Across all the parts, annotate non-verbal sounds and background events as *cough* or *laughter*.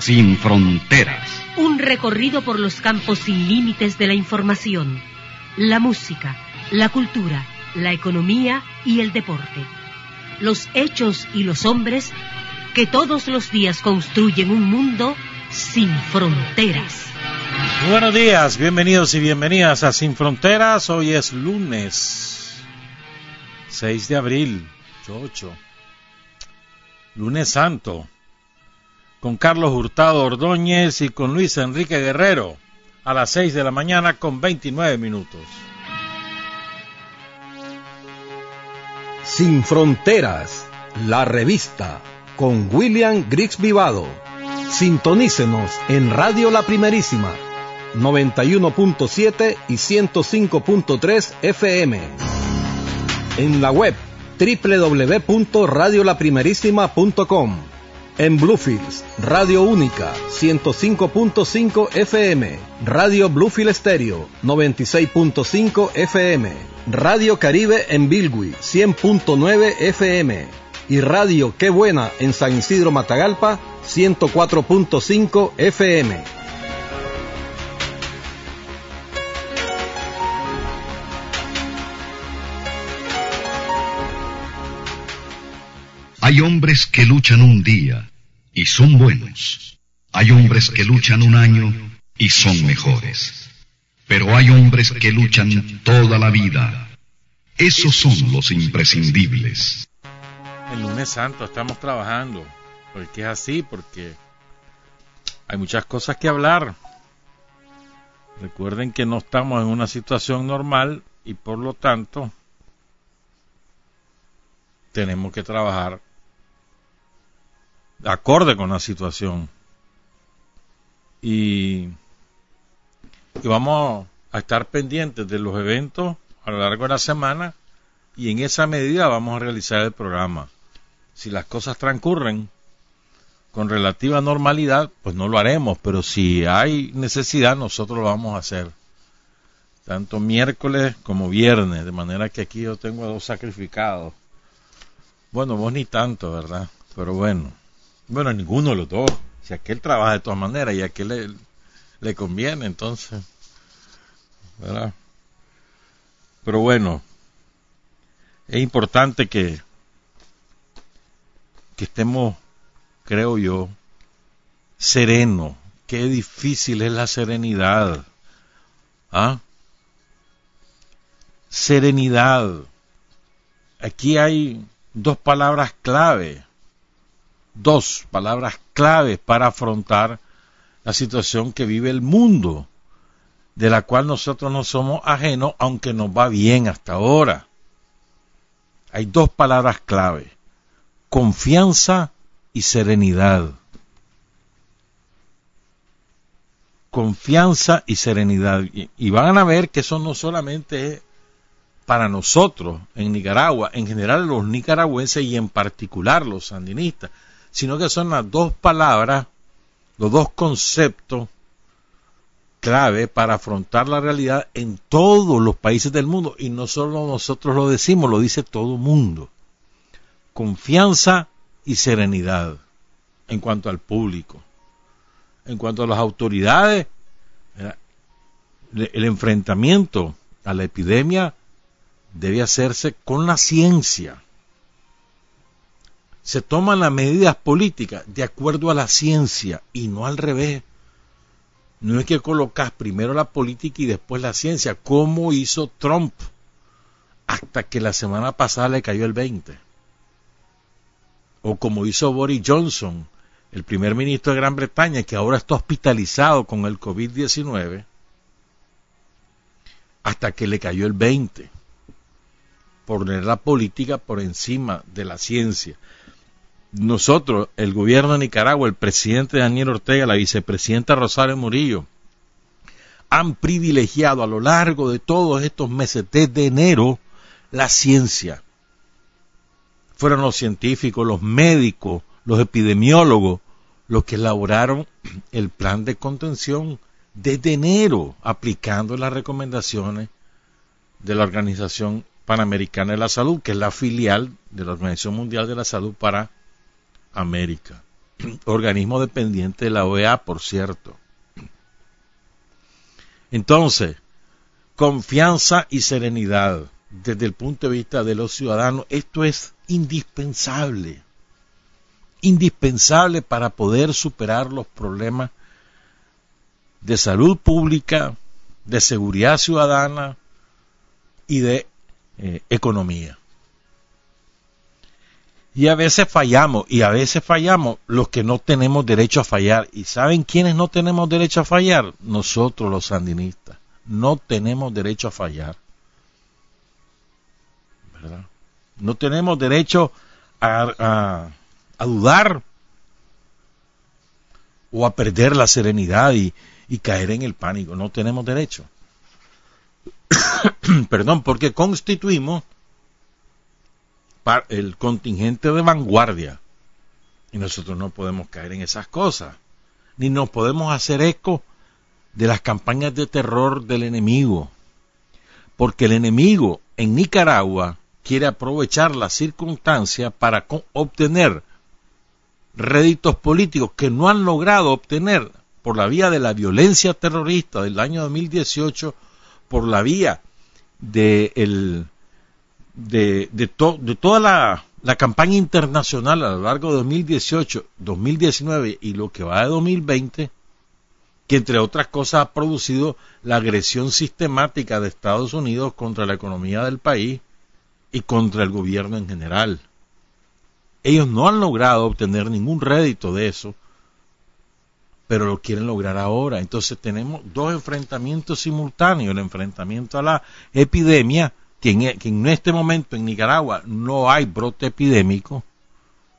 Sin fronteras. Un recorrido por los campos sin límites de la información, la música, la cultura, la economía y el deporte. Los hechos y los hombres que todos los días construyen un mundo sin fronteras. buenos días, bienvenidos y bienvenidas a Sin Fronteras. Hoy es lunes 6 de abril, 8. Lunes Santo. Con Carlos Hurtado Ordóñez y con Luis Enrique Guerrero a las 6 de la mañana con 29 minutos. Sin Fronteras, la revista, con William Griggs Vivado. Sintonícenos en Radio La Primerísima, 91.7 y 105.3 FM. En la web www.radiolaprimerísima.com. En Bluefields, Radio Única, 105.5 FM. Radio Bluefield Stereo, 96.5 FM. Radio Caribe en Bilwi, 100.9 FM. Y Radio Qué Buena en San Isidro Matagalpa, 104.5 FM. Hay hombres que luchan un día y son buenos. Hay hombres que luchan un año y son mejores. Pero hay hombres que luchan toda la vida. Esos son los imprescindibles. El lunes santo estamos trabajando, porque es así, porque hay muchas cosas que hablar. Recuerden que no estamos en una situación normal y por lo tanto tenemos que trabajar acorde con la situación. Y, y vamos a estar pendientes de los eventos a lo largo de la semana y en esa medida vamos a realizar el programa. Si las cosas transcurren con relativa normalidad, pues no lo haremos, pero si hay necesidad, nosotros lo vamos a hacer. Tanto miércoles como viernes, de manera que aquí yo tengo dos sacrificados. Bueno, vos ni tanto, ¿verdad? Pero bueno. Bueno, ninguno de los dos. Si aquel trabaja de todas maneras y a aquel le, le conviene, entonces. ¿Verdad? Pero bueno, es importante que, que estemos, creo yo, serenos. Qué difícil es la serenidad. ¿Ah? Serenidad. Aquí hay dos palabras clave dos palabras claves para afrontar la situación que vive el mundo, de la cual nosotros no somos ajenos, aunque nos va bien hasta ahora. Hay dos palabras clave, confianza y serenidad. Confianza y serenidad. Y, van a ver que eso no solamente es para nosotros en Nicaragua, en general los nicaragüenses y en particular los sandinistas, sino que son las dos palabras, los dos conceptos clave para afrontar la realidad en todos los países del mundo. Y no solo nosotros lo decimos, lo dice todo el mundo. Confianza y serenidad en cuanto al público. En cuanto a las autoridades, el enfrentamiento a la epidemia debe hacerse con la ciencia se toman las medidas políticas de acuerdo a la ciencia y no al revés. No es que colocas primero la política y después la ciencia, como hizo Trump, hasta que la semana pasada le cayó el 20. O como hizo Boris Johnson, el primer ministro de Gran Bretaña, que ahora está hospitalizado con el COVID-19, hasta que le cayó el 20. Poner la política por encima de la ciencia. Nosotros, el gobierno de Nicaragua, el presidente Daniel Ortega, la vicepresidenta Rosario Murillo, han privilegiado a lo largo de todos estos meses, desde enero, la ciencia. Fueron los científicos, los médicos, los epidemiólogos, los que elaboraron el plan de contención desde enero, aplicando las recomendaciones de la Organización Panamericana de la Salud, que es la filial de la Organización Mundial de la Salud para América. *clears throat* Organismo dependiente de la OEA, por cierto. Entonces, confianza y serenidad desde el punto de vista de los ciudadanos, esto es indispensable. Indispensable para poder superar los problemas de salud pública, de seguridad ciudadana y de eh, economía. Y a veces fallamos, y a veces fallamos los que no tenemos derecho a fallar. ¿Y saben quiénes no tenemos derecho a fallar? Nosotros los sandinistas. No tenemos derecho a fallar. ¿Verdad? No tenemos derecho a, a, dudar o a perder la serenidad y, y caer en el pánico. No tenemos derecho. *coughs* Perdón, porque constituimos el contingente de vanguardia. Y nosotros no podemos caer en esas cosas. Ni nos podemos hacer eco de las campañas de terror del enemigo. Porque el enemigo en Nicaragua quiere aprovechar la circunstancia para obtener réditos políticos que no han logrado obtener por la vía de la violencia terrorista del año 2018, por la vía de el de, de, toda la, la, campaña internacional a lo largo de 2018, 2019 y lo que va de 2020, que entre otras cosas ha producido la agresión sistemática de Estados Unidos contra la economía del país y contra el gobierno en general. Ellos no han logrado obtener ningún rédito de eso, pero lo quieren lograr ahora. Entonces tenemos dos enfrentamientos simultáneos, el enfrentamiento a la epidemia e, que en, este momento en Nicaragua no hay brote epidémico,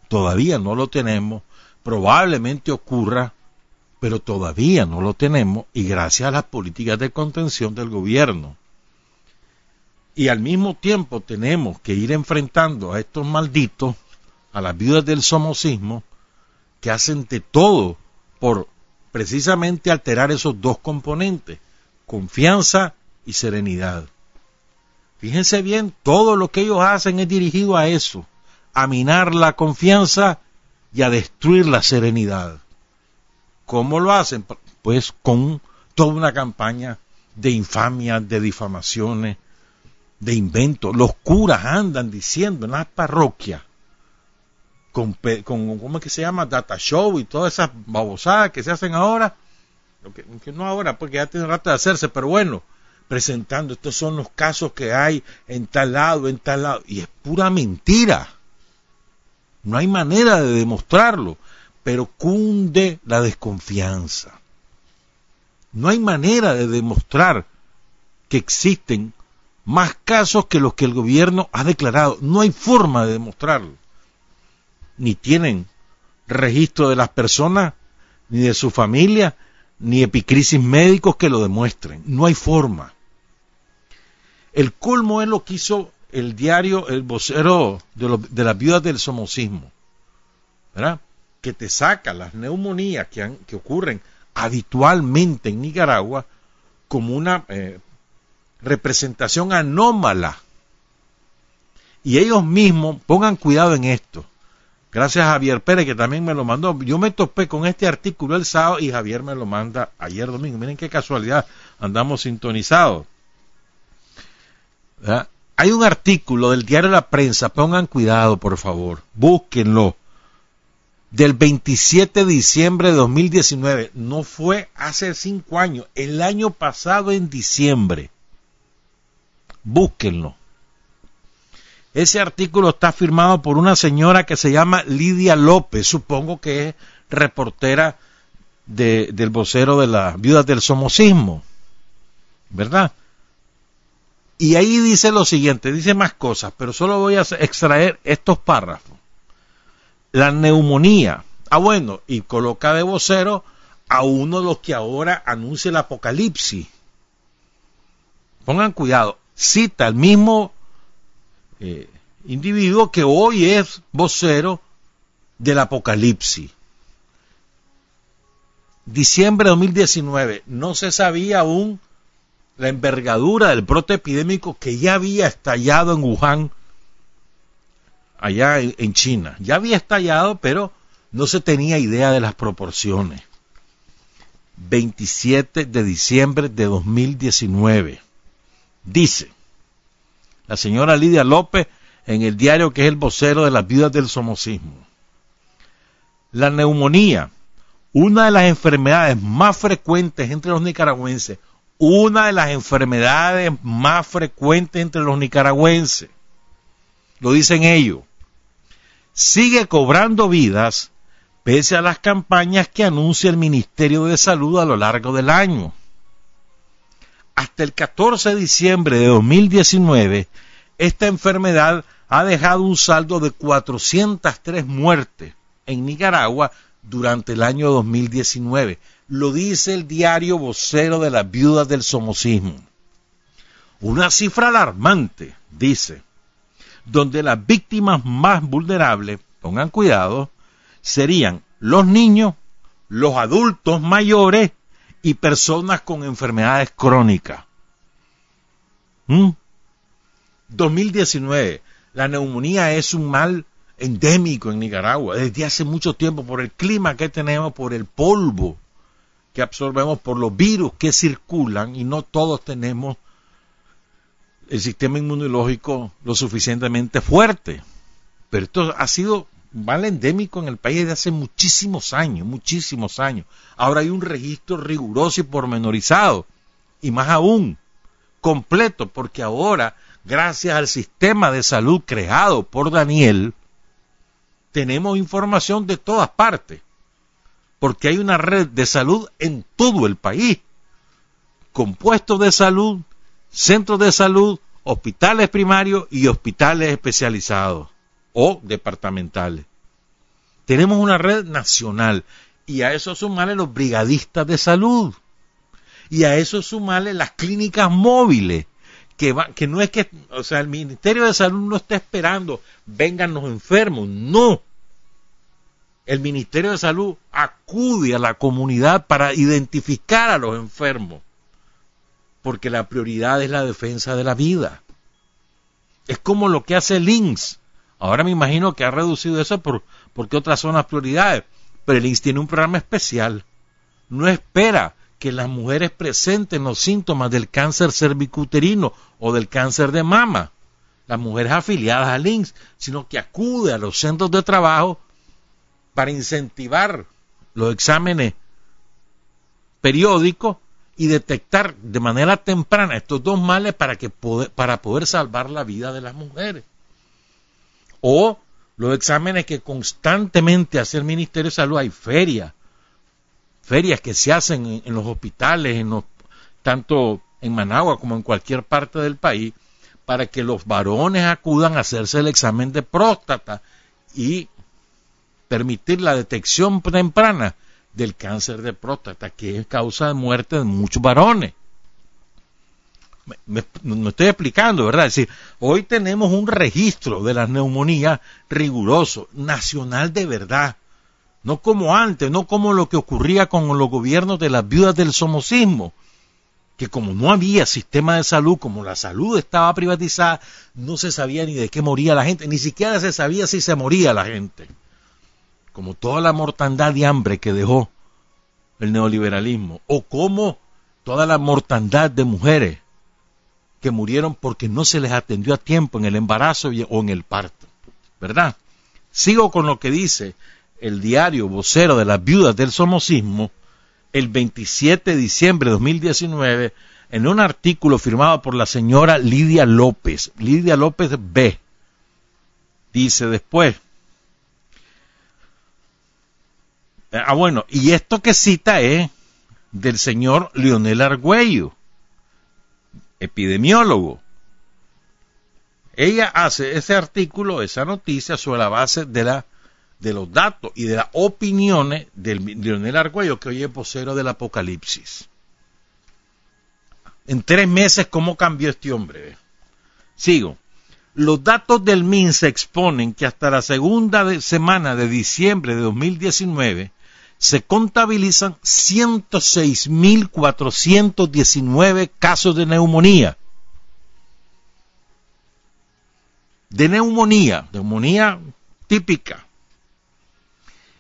todavía no lo tenemos, probablemente ocurra, pero todavía no lo tenemos y gracias a las políticas de contención del gobierno. Y al mismo tiempo tenemos que ir enfrentando a estos malditos, a las viudas del somocismo, que hacen de todo por precisamente alterar esos dos componentes, confianza y serenidad. Fíjense bien, todo lo que ellos hacen es dirigido a eso, a minar la confianza y a destruir la serenidad. ¿Cómo lo hacen? Pues con toda una campaña de infamias, de difamaciones, de inventos. Los curas andan diciendo en las parroquias, con, ¿cómo es que se llama? Data show y todas esas babosadas que se hacen ahora, que, que no ahora, porque ya tiene rato de hacerse, pero bueno, presentando, estos son los casos que hay en tal lado, en tal lado, y es pura mentira. No hay manera de demostrarlo, pero cunde la desconfianza. No hay manera de demostrar que existen más casos que los que el gobierno ha declarado. No hay forma de demostrarlo. Ni tienen registro de las personas, ni de su familia, ni epicrisis médicos que lo demuestren. No hay forma. El colmo es lo que hizo el diario, el vocero de, las viudas del somocismo, ¿verdad? Que te saca las neumonías que, ocurren habitualmente en Nicaragua como una eh, representación anómala. Y ellos mismos pongan cuidado en esto. Gracias a Javier Pérez que también me lo mandó. Yo me topé con este artículo el sábado y Javier me lo manda ayer domingo. Miren qué casualidad, andamos sintonizados. Hay un artículo del diario La Prensa, pongan cuidado por favor, búsquenlo, del 27 de diciembre de 2019, no fue hace cinco años, el año pasado en diciembre. Búsquenlo. Ese artículo está firmado por una señora que se llama Lidia López, supongo que es reportera del vocero de las viudas del somocismo, ¿verdad? Y ahí dice lo siguiente, dice más cosas, pero solo voy a extraer estos párrafos. la neumonía. Ah, bueno, y coloca de vocero a uno de los que ahora anuncia el apocalipsis. Pongan cuidado, cita al mismo eh, individuo que hoy es vocero del apocalipsis. Diciembre de 2019, no se sabía aún la envergadura del brote epidémico que ya había estallado en Wuhan, allá en China. Ya había estallado, pero no se tenía idea de las proporciones. 27 de diciembre de 2019. Dice la señora Lidia López en el diario que es el vocero de las viudas del somocismo. La neumonía, una de las enfermedades más frecuentes entre los nicaragüenses, una de las enfermedades más frecuentes entre los nicaragüenses, lo dicen ellos, sigue cobrando vidas pese a las campañas que anuncia el Ministerio de Salud a lo largo del año. Hasta el 14 de diciembre de 2019, esta enfermedad ha dejado un saldo de 403 muertes en Nicaragua durante el año 2019. Lo dice el diario vocero de las viudas del somocismo. Una cifra alarmante, dice, donde las víctimas más vulnerables, pongan cuidado, serían los niños, los adultos mayores y personas con enfermedades crónicas. 2019. ¿Mm? La neumonía es un mal endémico en Nicaragua desde hace mucho tiempo por el clima que tenemos, por el polvo que absorbemos, por los virus que circulan y no todos tenemos el sistema inmunológico lo suficientemente fuerte. Pero esto ha sido mal endémico en el país desde hace muchísimos años, muchísimos años. Ahora hay un registro riguroso y pormenorizado, y más aún, completo, porque ahora, gracias al sistema de salud creado por Daniel, tenemos información de todas partes, porque hay una red de salud en todo el país, compuestos de salud, centros de salud, hospitales primarios y hospitales especializados o departamentales. Tenemos una red nacional y a eso sumarle los brigadistas de salud y a eso sumarle las clínicas móviles que, que no es que, o sea, el Ministerio de Salud no está esperando vengan los enfermos, no. El Ministerio de Salud acude a la comunidad para identificar a los enfermos, porque la prioridad es la defensa de la vida. Es como lo que hace el INSS Ahora me imagino que ha reducido eso por, porque otras son las prioridades. Pero el INS tiene un programa especial. No espera que las mujeres presenten los síntomas del cáncer cervicuterino o del cáncer de mama, las mujeres afiliadas al INS, sino que acude a los centros de trabajo para incentivar los exámenes periódicos y detectar de manera temprana estos dos males para, que para poder salvar la vida de las mujeres o los exámenes que constantemente hace el Ministerio de Salud. Hay ferias, ferias que se hacen en, los hospitales, tanto en Managua como en cualquier parte del país, para que los varones acudan a hacerse el examen de próstata y permitir la detección temprana del cáncer de próstata, que es causa de muerte de muchos varones me, estoy explicando, ¿verdad? Es decir, hoy tenemos un registro de las neumonías riguroso, nacional de verdad. No como antes, no como lo que ocurría con los gobiernos de las viudas del somocismo, que como no había sistema de salud, como la salud estaba privatizada, no se sabía ni de qué moría la gente, ni siquiera se sabía si se moría la gente. Como toda la mortandad de hambre que dejó el neoliberalismo, o como toda la mortandad de mujeres que murieron porque no se les atendió a tiempo en el embarazo o en el parto. ¿Verdad? Sigo con lo que dice el diario vocero de las viudas del somocismo el 27 de diciembre de 2019 en un artículo firmado por la señora Lidia López, Lidia López B. Dice después, ah bueno, y esto que cita es del señor Leonel Argüello, epidemiólogo. Ella hace ese artículo, esa noticia, sobre la base de la de los datos y de las opiniones del Leonel Argüello, que hoy es vocero del Apocalipsis. En tres meses, ¿cómo cambió este hombre? Sigo. Los datos del MINSA exponen que hasta la segunda semana de diciembre de 2019 se contabilizan 106.419 casos de neumonía. De neumonía, neumonía típica,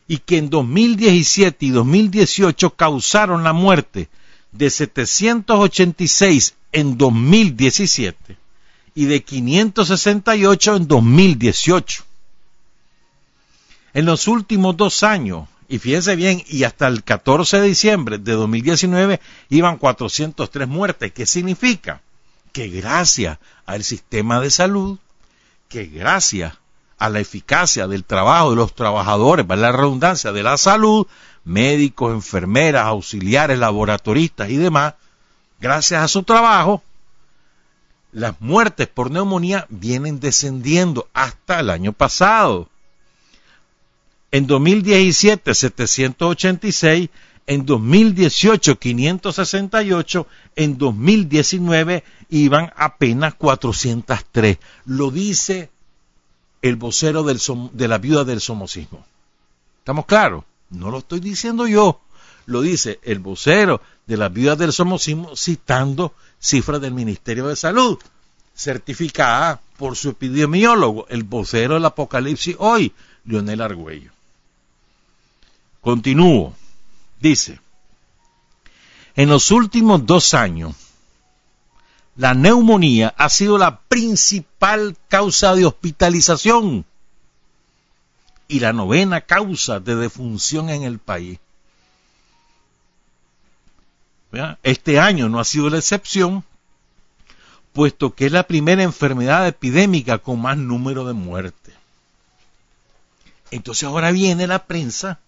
y que en 2017 y 2018 causaron la muerte de 786 en 2017 y de 568 en 2018. En los últimos dos años, y fíjense bien, y hasta el 14 de diciembre de 2019 iban 403 muertes. ¿Qué significa? Que gracias al sistema de salud, que gracias a la eficacia del trabajo de los trabajadores, para la redundancia, de la salud, médicos, enfermeras, auxiliares, laboratoristas y demás, gracias a su trabajo, las muertes por neumonía vienen descendiendo hasta el año pasado. En 2017, 786, en 2018, 568, en 2019 iban apenas 403. Lo dice el vocero de la viuda del somocismo. ¿Estamos claros? No lo estoy diciendo yo, lo dice el vocero de la viuda del somocismo citando cifras del Ministerio de Salud, certificada por su epidemiólogo, el vocero del Apocalipsis hoy, Leonel Argüello. Continúo. Dice, en los últimos dos años, la neumonía ha sido la principal causa de hospitalización y la novena causa de defunción en el país. Este año no ha sido la excepción, puesto que es la primera enfermedad epidémica con más número de muertes. Entonces ahora viene la prensa,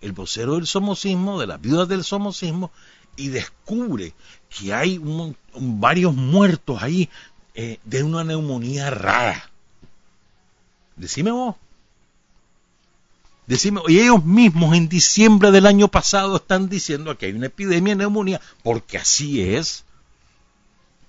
el vocero del somocismo, de las viudas del somocismo, y descubre que hay varios muertos ahí eh, de una neumonía rara. Decime vos. Decime, y ellos mismos en diciembre del año pasado están diciendo que hay una epidemia de neumonía, porque así es,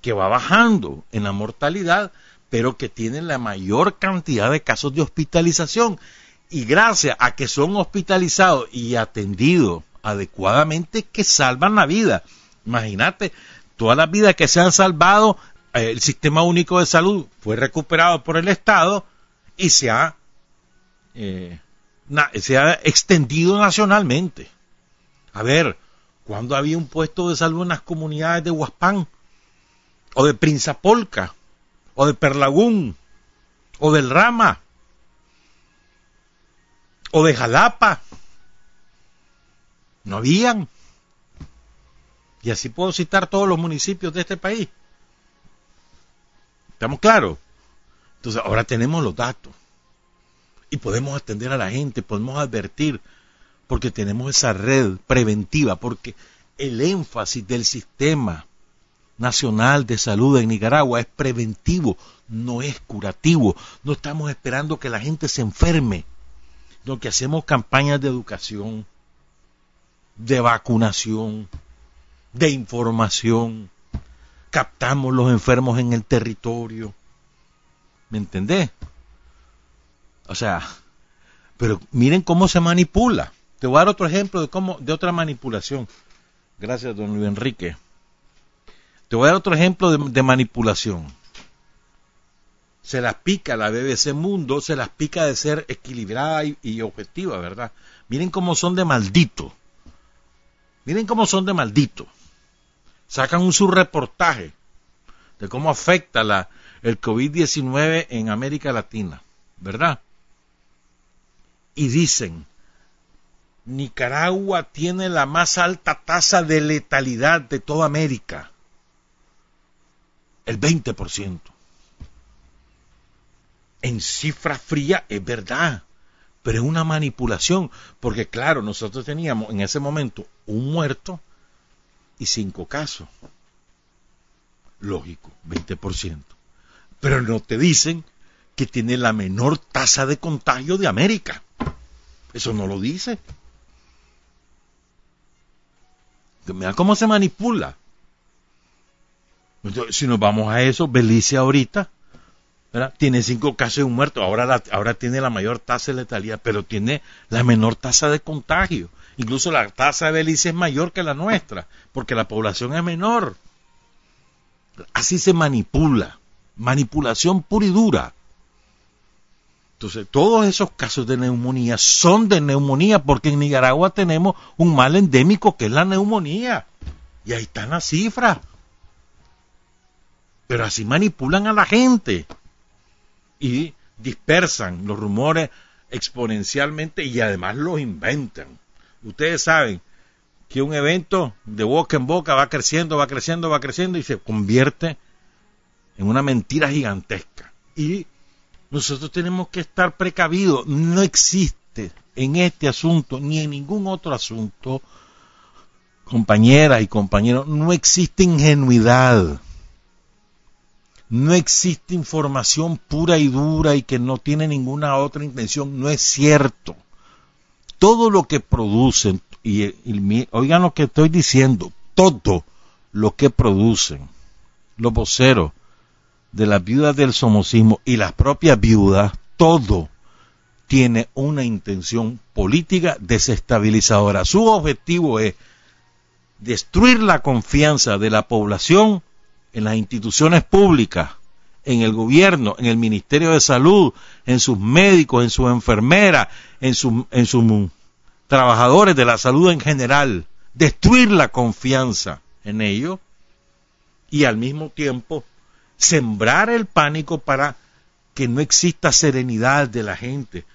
que va bajando en la mortalidad, pero que tienen la mayor cantidad de casos de hospitalización. Y gracias a que son hospitalizados y atendidos adecuadamente que salvan la vida. Imagínate, todas las vidas que se han salvado, eh, el sistema único de salud fue recuperado por el Estado y se ha, eh, se ha extendido nacionalmente. A ver, cuando había un puesto de salud en las comunidades de Huaspán, o de Prinzapolca, o de Perlagún, o del Rama, o de Jalapa, no habían. Y así puedo citar todos los municipios de este país. ¿Estamos claros? Entonces ahora tenemos los datos. Y podemos atender a la gente, podemos advertir, porque tenemos esa red preventiva, porque el énfasis del sistema nacional de salud en Nicaragua es preventivo, no es curativo. No estamos esperando que la gente se enferme, que hacemos campañas de educación, de vacunación, de información, captamos los enfermos en el territorio. ¿Me entendés? O sea, pero miren cómo se manipula. Te voy a dar otro ejemplo de cómo, de otra manipulación. Gracias, don Luis Enrique. Te voy a dar otro ejemplo de, manipulación. Se las pica la BBC Mundo, se las pica de ser equilibrada y, objetiva, ¿verdad? Miren cómo son de maldito. Miren cómo son de maldito. Sacan un subreportaje de cómo afecta la, el COVID-19 en América Latina, ¿verdad? Y dicen, Nicaragua tiene la más alta tasa de letalidad de toda América, el 20%. En cifra fría es verdad, pero es una manipulación, porque claro, nosotros teníamos en ese momento un muerto y cinco casos. Lógico, 20%. Pero no te dicen que tiene la menor tasa de contagio de América. Eso no lo dice. Mira cómo se manipula. si nos vamos a eso, Belice ahorita tiene cinco casos de un muerto, ahora, ahora tiene la mayor tasa de letalidad, pero tiene la menor tasa de contagio. Incluso la tasa de Belice es mayor que la nuestra, porque la población es menor. Así se manipula, manipulación pura y dura. Entonces, todos esos casos de neumonía son de neumonía, porque en Nicaragua tenemos un mal endémico que es la neumonía. Y ahí están las cifras. Pero así manipulan a la gente y dispersan los rumores exponencialmente y además los inventan. Ustedes saben que un evento de boca en boca va creciendo, va creciendo, va creciendo y se convierte en una mentira gigantesca. Y nosotros tenemos que estar precavidos. No existe en este asunto ni en ningún otro asunto, compañeras y compañeros, no existe ingenuidad no existe información pura y dura y que no tiene ninguna otra intención, no es cierto. Todo lo que producen, y, oigan lo que estoy diciendo, todo lo que producen los voceros de las viudas del somocismo y las propias viudas, todo tiene una intención política desestabilizadora. Su objetivo es destruir la confianza de la población en las instituciones públicas, en el gobierno, en el Ministerio de Salud, en sus médicos, en sus enfermeras, en, en sus trabajadores de la salud en general, destruir la confianza en ellos y al mismo tiempo sembrar el pánico para que no exista serenidad de la gente,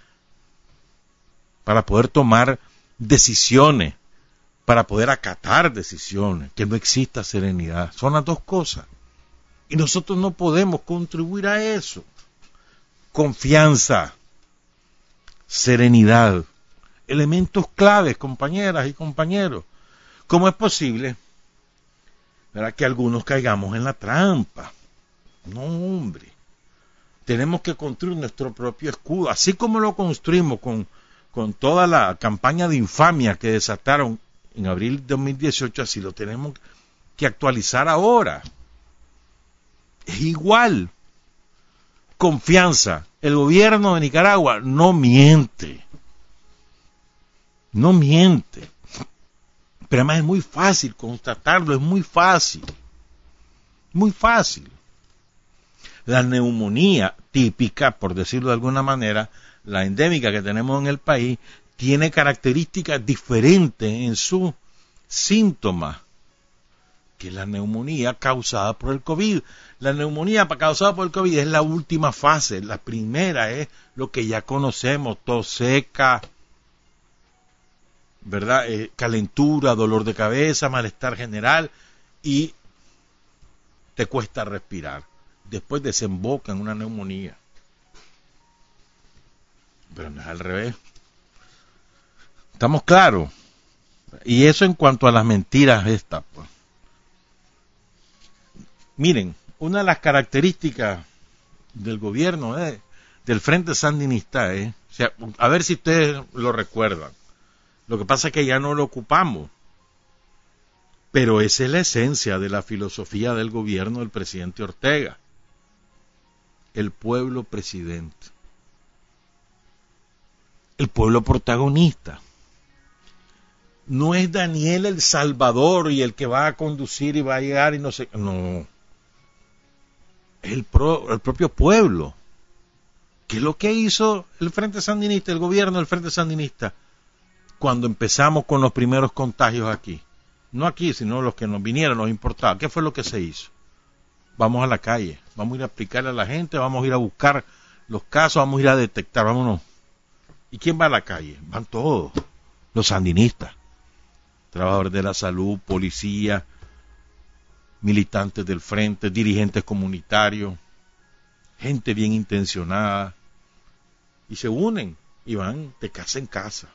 para poder tomar decisiones para poder acatar decisiones, que no exista serenidad. Son las dos cosas. Y nosotros no podemos contribuir a eso. Confianza, serenidad, elementos claves, compañeras y compañeros. ¿Cómo es posible que algunos caigamos en la trampa? No, hombre. Tenemos que construir nuestro propio escudo, así como lo construimos con, con toda la campaña de infamia que desataron en abril de 2018, así lo tenemos que actualizar ahora. Es igual. Confianza. El gobierno de Nicaragua no miente. No miente. Pero además es muy fácil constatarlo, es muy fácil. Muy fácil. La neumonía típica, por decirlo de alguna manera, la endémica que tenemos en el país, tiene características diferentes en su síntoma que la neumonía causada por el COVID. La neumonía causada por el COVID es la última fase. La primera es lo que ya conocemos, tos seca, ¿verdad? Eh, calentura, dolor de cabeza, malestar general y te cuesta respirar. Después desemboca en una neumonía. Pero no es al revés. ¿Estamos claros? Y eso en cuanto a las mentiras estas. Pues. Miren, una de las características del gobierno eh, del Frente Sandinista es, a ver si ustedes lo recuerdan, lo que pasa es que ya no lo ocupamos, pero esa es la esencia de la filosofía del gobierno del presidente Ortega, el pueblo presidente, el pueblo protagonista no es Daniel el Salvador y el que va a conducir y va a llegar y no sé. No. El, el propio pueblo. ¿Qué es lo que hizo el Frente Sandinista, el gobierno del Frente Sandinista, cuando empezamos con los primeros contagios aquí? No aquí, sino los que nos vinieron, nos importaba. ¿Qué fue lo que se hizo? Vamos a la calle, vamos a ir a explicarle a la gente, vamos a ir a buscar los casos, vamos a ir a detectar, vámonos. ¿Y quién va a la calle? Van todos, los sandinistas trabajadores de la salud, policía, militantes del frente, dirigentes comunitarios, gente bien intencionada, y se unen y van de casa en casa.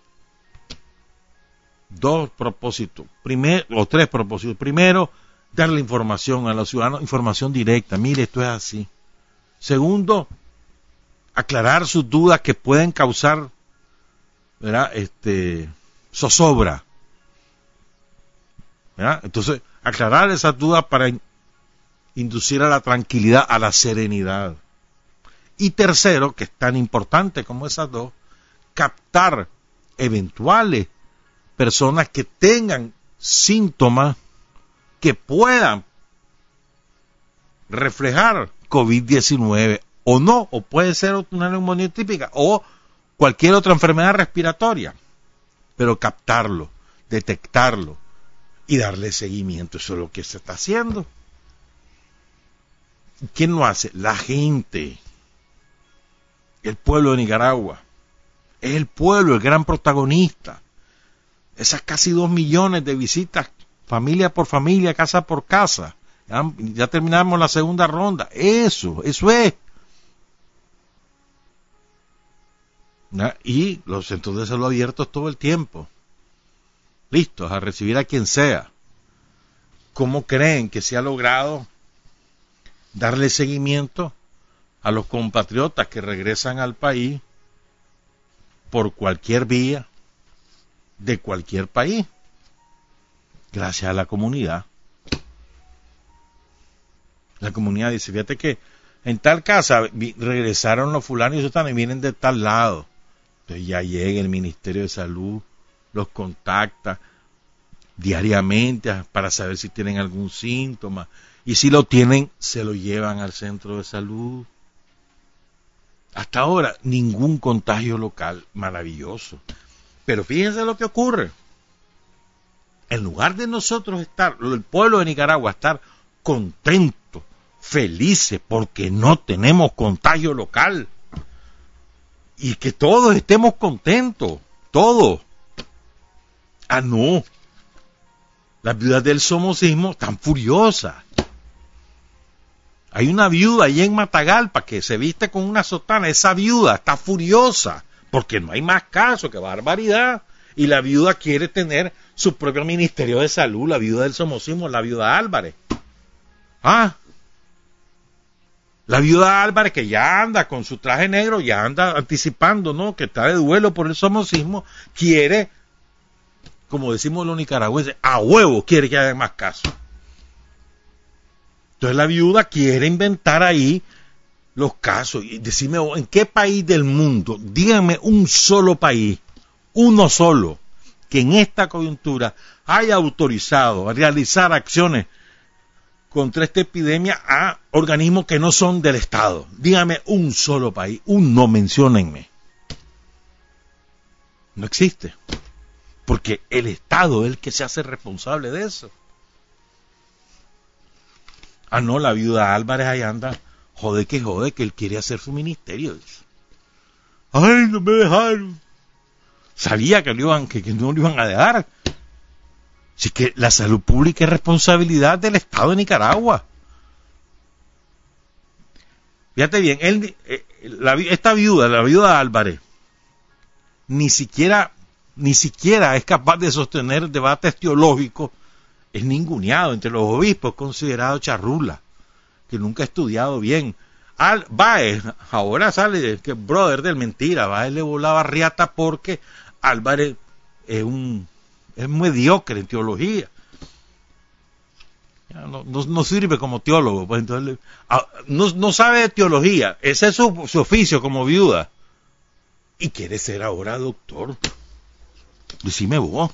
Dos propósitos, primero, o tres propósitos. Primero, darle información a los ciudadanos, información directa, mire, esto es así. Segundo, aclarar sus dudas que pueden causar ¿verdad? Este, zozobra. Entonces, aclarar esas dudas para inducir a la tranquilidad, a la serenidad. Y tercero, que es tan importante como esas dos, captar eventuales personas que tengan síntomas que puedan reflejar COVID-19 o no, o puede ser una neumonía típica o cualquier otra enfermedad respiratoria, pero captarlo, detectarlo y darle seguimiento, eso es lo que se está haciendo. ¿Quién lo hace? La gente, el pueblo de Nicaragua. Es el pueblo el gran protagonista. Esas casi dos millones de visitas, familia por familia, casa por casa. Ya, terminamos la segunda ronda. Eso, eso es. Y los centros de salud abiertos todo el tiempo. Listos a recibir a quien sea. ¿Cómo creen que se ha logrado darle seguimiento a los compatriotas que regresan al país por cualquier vía de cualquier país? Gracias a la comunidad. La comunidad dice, fíjate que en tal casa regresaron los fulanos y vienen de tal lado. Entonces ya llega el Ministerio de Salud, los contacta diariamente para saber si tienen algún síntoma. Y si lo tienen, se lo llevan al centro de salud. Hasta ahora, ningún contagio local. Maravilloso. Pero fíjense lo que ocurre. En lugar de nosotros estar, el pueblo de Nicaragua, estar contento, felices, porque no tenemos contagio local. Y que todos estemos contentos, todos. Ah, no. Las viudas del somocismo están furiosas. Hay una viuda ahí en Matagalpa que se viste con una sotana. Esa viuda está furiosa porque no hay más casos, que barbaridad. Y la viuda quiere tener su propio ministerio de salud, la viuda del somocismo, la viuda Álvarez. Ah, la viuda Álvarez, que ya anda con su traje negro, ya anda anticipando, ¿no? Que está de duelo por el somocismo, quiere, como decimos los nicaragüenses, a huevo quiere que haya más casos. Entonces la viuda quiere inventar ahí los casos y decirme, ¿en qué país del mundo? Díganme un solo país, uno solo, que en esta coyuntura haya autorizado a realizar acciones contra esta epidemia a organismos que no son del Estado. Dígame un solo país, un no, menciónenme. No existe. Porque el Estado es el que se hace responsable de eso. Ah, no, la viuda Álvarez ahí anda. Jode que jode que él quiere hacer su ministerio. Ay, no me dejaron. Sabía que, que, que no lo iban a dejar. Así que la salud pública es responsabilidad del Estado de Nicaragua. Fíjate bien, él, eh, esta viuda, la viuda Álvarez, ni siquiera, ni siquiera es capaz de sostener debates teológicos, es ninguneado entre los obispos, considerado charrula, que nunca ha estudiado bien. Al, ahora sale que brother del mentira, Baez le volaba riata porque Álvarez es un es mediocre en teología. No, sirve como teólogo, pues entonces no, sabe de teología, ese es su, oficio como viuda. Y quiere ser ahora doctor. Decime vos,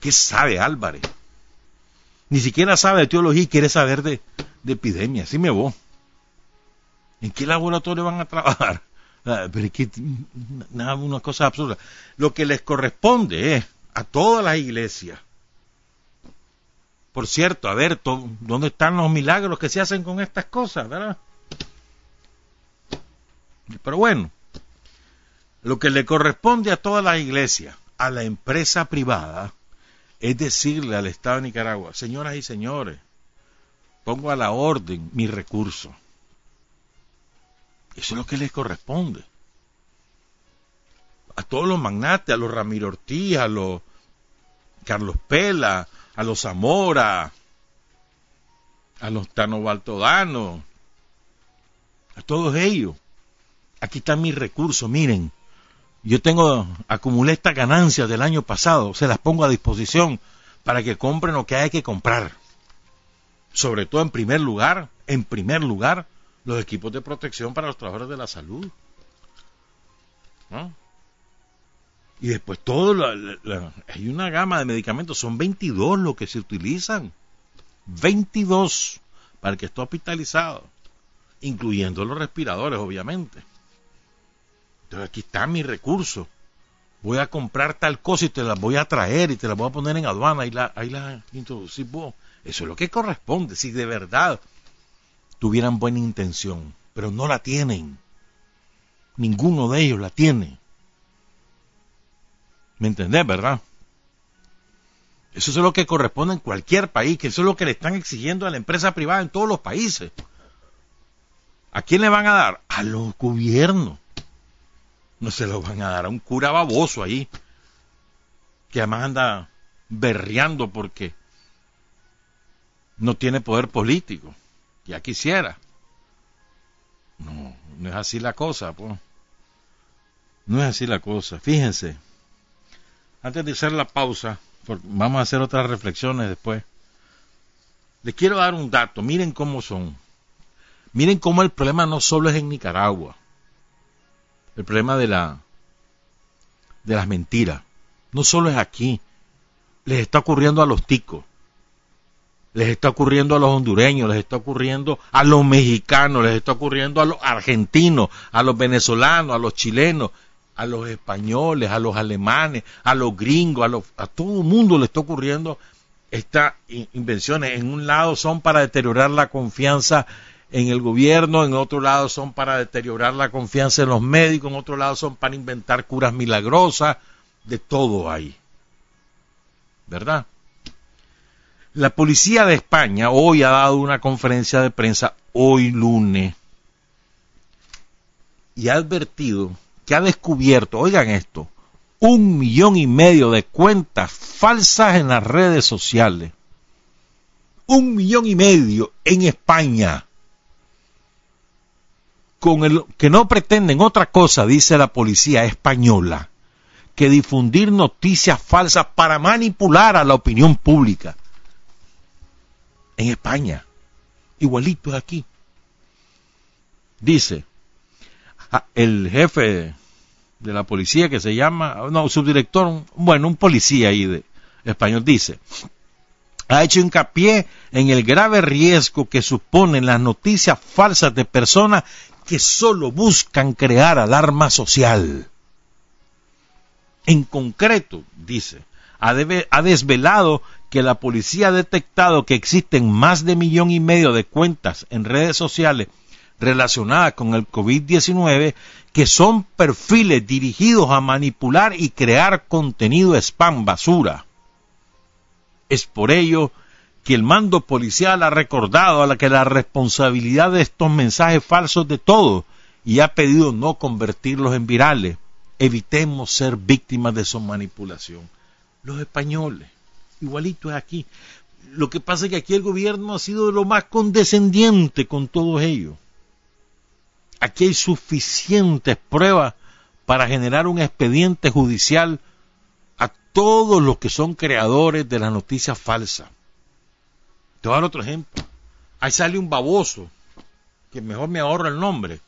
¿qué sabe Álvarez? Ni siquiera sabe de teología y quiere saber de, de epidemia, decime vos. ¿En qué laboratorio van a trabajar? *laughs* Ah, pero es que nada, una cosa absurda. Lo que les corresponde es a todas las iglesias. Por cierto, a ver, ¿dónde están los milagros que se hacen con estas cosas, verdad? Pero bueno, lo que le corresponde a todas las iglesias, a la empresa privada, es decirle al Estado de Nicaragua, señoras y señores, pongo a la orden mi recurso. Eso es lo que les corresponde a todos los magnates, a los Ramiro Ortiz, a los Carlos Pela, a los Zamora, a los Tano Baltodano, a todos ellos. Aquí están mis recursos, miren, Yo tengo, acumulé estas ganancias del año pasado, se las pongo a disposición para que compren lo que hay que comprar. Sobre todo en primer lugar, en primer lugar, los equipos de protección para los trabajadores de la salud. ¿No? Y después todo, hay una gama de medicamentos, son 22 los que se utilizan. 22 para el que está hospitalizado, incluyendo los respiradores, obviamente. Entonces aquí está mi recurso. Voy a comprar tal cosa y te la voy a traer y te la voy a poner en aduana y la, ahí la introducir Eso es lo que corresponde. Si de verdad tuvieran buena intención, pero no la tienen. Ninguno de ellos la tiene. ¿Me entendés, verdad? Eso es lo que corresponde en cualquier país, que eso es lo que le están exigiendo a la empresa privada en todos los países. ¿A quién le van a dar? A los gobiernos. No se lo van a dar a un cura baboso ahí, que además anda berreando porque no tiene poder político. Ya quisiera. No, no es así la cosa, pues. No es así la cosa. Fíjense, antes de hacer la pausa, vamos a hacer otras reflexiones después. Les quiero dar un dato, miren cómo son. Miren cómo el problema no solo es en Nicaragua el problema de la de las mentiras. No solo es aquí, les está ocurriendo a los ticos, les está ocurriendo a los hondureños, les está ocurriendo a los mexicanos, les está ocurriendo a los argentinos, a los venezolanos, a los chilenos, a los españoles, a los alemanes, a los gringos, a, los, a todo el mundo le está ocurriendo estas invenciones. En un lado son para deteriorar la confianza en el gobierno, en otro lado son para deteriorar la confianza en los médicos, en otro lado son para inventar curas milagrosas, de todo hay. ¿Verdad? La policía de España hoy ha dado una conferencia de prensa, hoy lunes, y ha advertido que ha descubierto, oigan esto, un millón y medio de cuentas falsas en las redes sociales. Un millón y medio en España con el que no pretenden otra cosa, dice la policía española, que difundir noticias falsas para manipular a la opinión pública. En España, igualito aquí. Dice, el jefe de la policía que se llama, no, subdirector, bueno, un policía ahí de español dice, ha hecho hincapié en el grave riesgo que suponen las noticias falsas de personas que solo buscan crear alarma social. En concreto, dice, ha, desvelado que la policía ha detectado que existen más de millón y medio de cuentas en redes sociales relacionadas con el COVID-19 que son perfiles dirigidos a manipular y crear contenido spam basura. Es por ello que el mando policial ha recordado a la que la responsabilidad de estos mensajes falsos de todo y ha pedido no convertirlos en virales. Evitemos ser víctimas de su manipulación. Los españoles, igualito es aquí. Lo que pasa es que aquí el gobierno ha sido lo más condescendiente con todos ellos. Aquí hay suficientes pruebas para generar un expediente judicial a todos los que son creadores de las noticias falsas. Te voy a dar otro ejemplo. Ahí sale un baboso, que mejor me ahorra el nombre,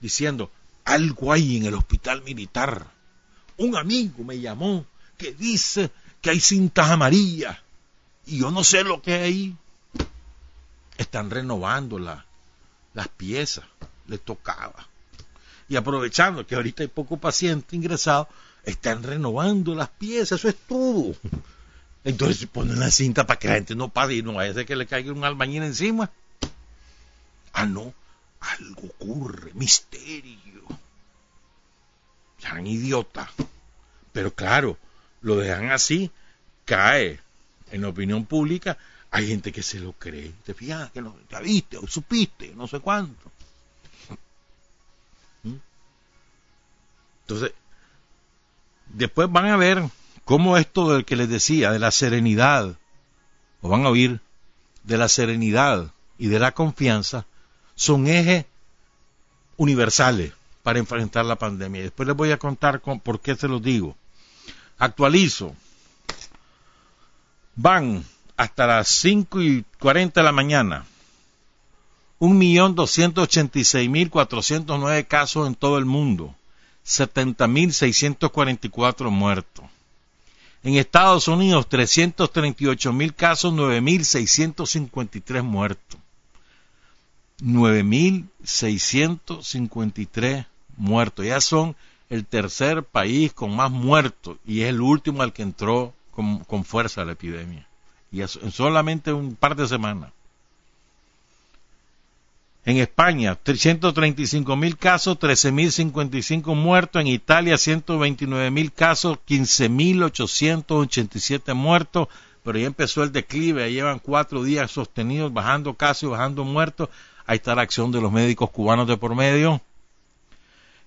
diciendo, algo hay en el hospital militar. Un amigo me llamó que dice que hay cintas amarillas y yo no sé lo que hay. Están renovando las piezas, les tocaba. Y aprovechando que ahorita hay poco paciente ingresado, están renovando las piezas, eso es todo. Entonces ponen la cinta para que la gente no pase y no vaya a ser que le caiga un albañil encima. Ah, no, algo ocurre, misterio. Sean idiotas. Pero claro, lo dejan así, cae en la opinión pública. Hay gente que se lo cree. Te fijas que no, viste o supiste, no sé cuánto. ¿Mm? Entonces, después van a ver cómo esto del que les decía, de la serenidad, o van a oír, de la serenidad y de la confianza, son ejes universales. para enfrentar la pandemia. Después les voy a contar por qué se los digo. Actualizo. Van hasta las 5 y 40 de la mañana. 1.286.409 casos en todo el mundo. 70.644 muertos. En Estados Unidos, 338.000 casos, 9.653 muertos. 9.653 muertos. Ya son el tercer país con más muertos y es el último al que entró con, fuerza la epidemia. Y en solamente un par de semanas. En España, 335 mil casos, 13 mil 55 muertos. En Italia, 129 mil casos, 15 mil 887 muertos. Pero ya empezó el declive, llevan cuatro días sostenidos, bajando casos y bajando muertos. Ahí está la acción de los médicos cubanos de por medio.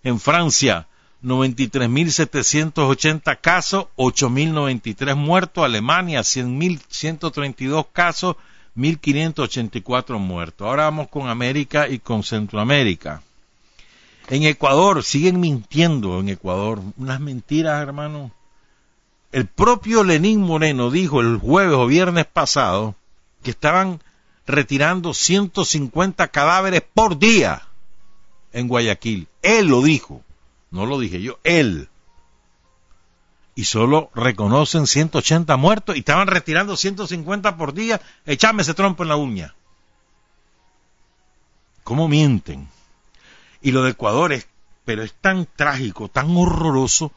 En Francia, 93.780 casos, 8.093 muertos. Alemania, 100.132 casos, 1.584 muertos. Ahora vamos con América y con Centroamérica. En Ecuador, siguen mintiendo en Ecuador. Unas mentiras, hermano. El propio Lenín Moreno dijo el jueves o viernes pasado que estaban retirando 150 cadáveres por día en Guayaquil. Él lo dijo, no lo dije yo, él. Y solo reconocen 180 muertos y estaban retirando 150 por día. Echame ese trompo en la uña. ¿Cómo mienten? Y lo de Ecuador es, pero es tan trágico, tan horroroso,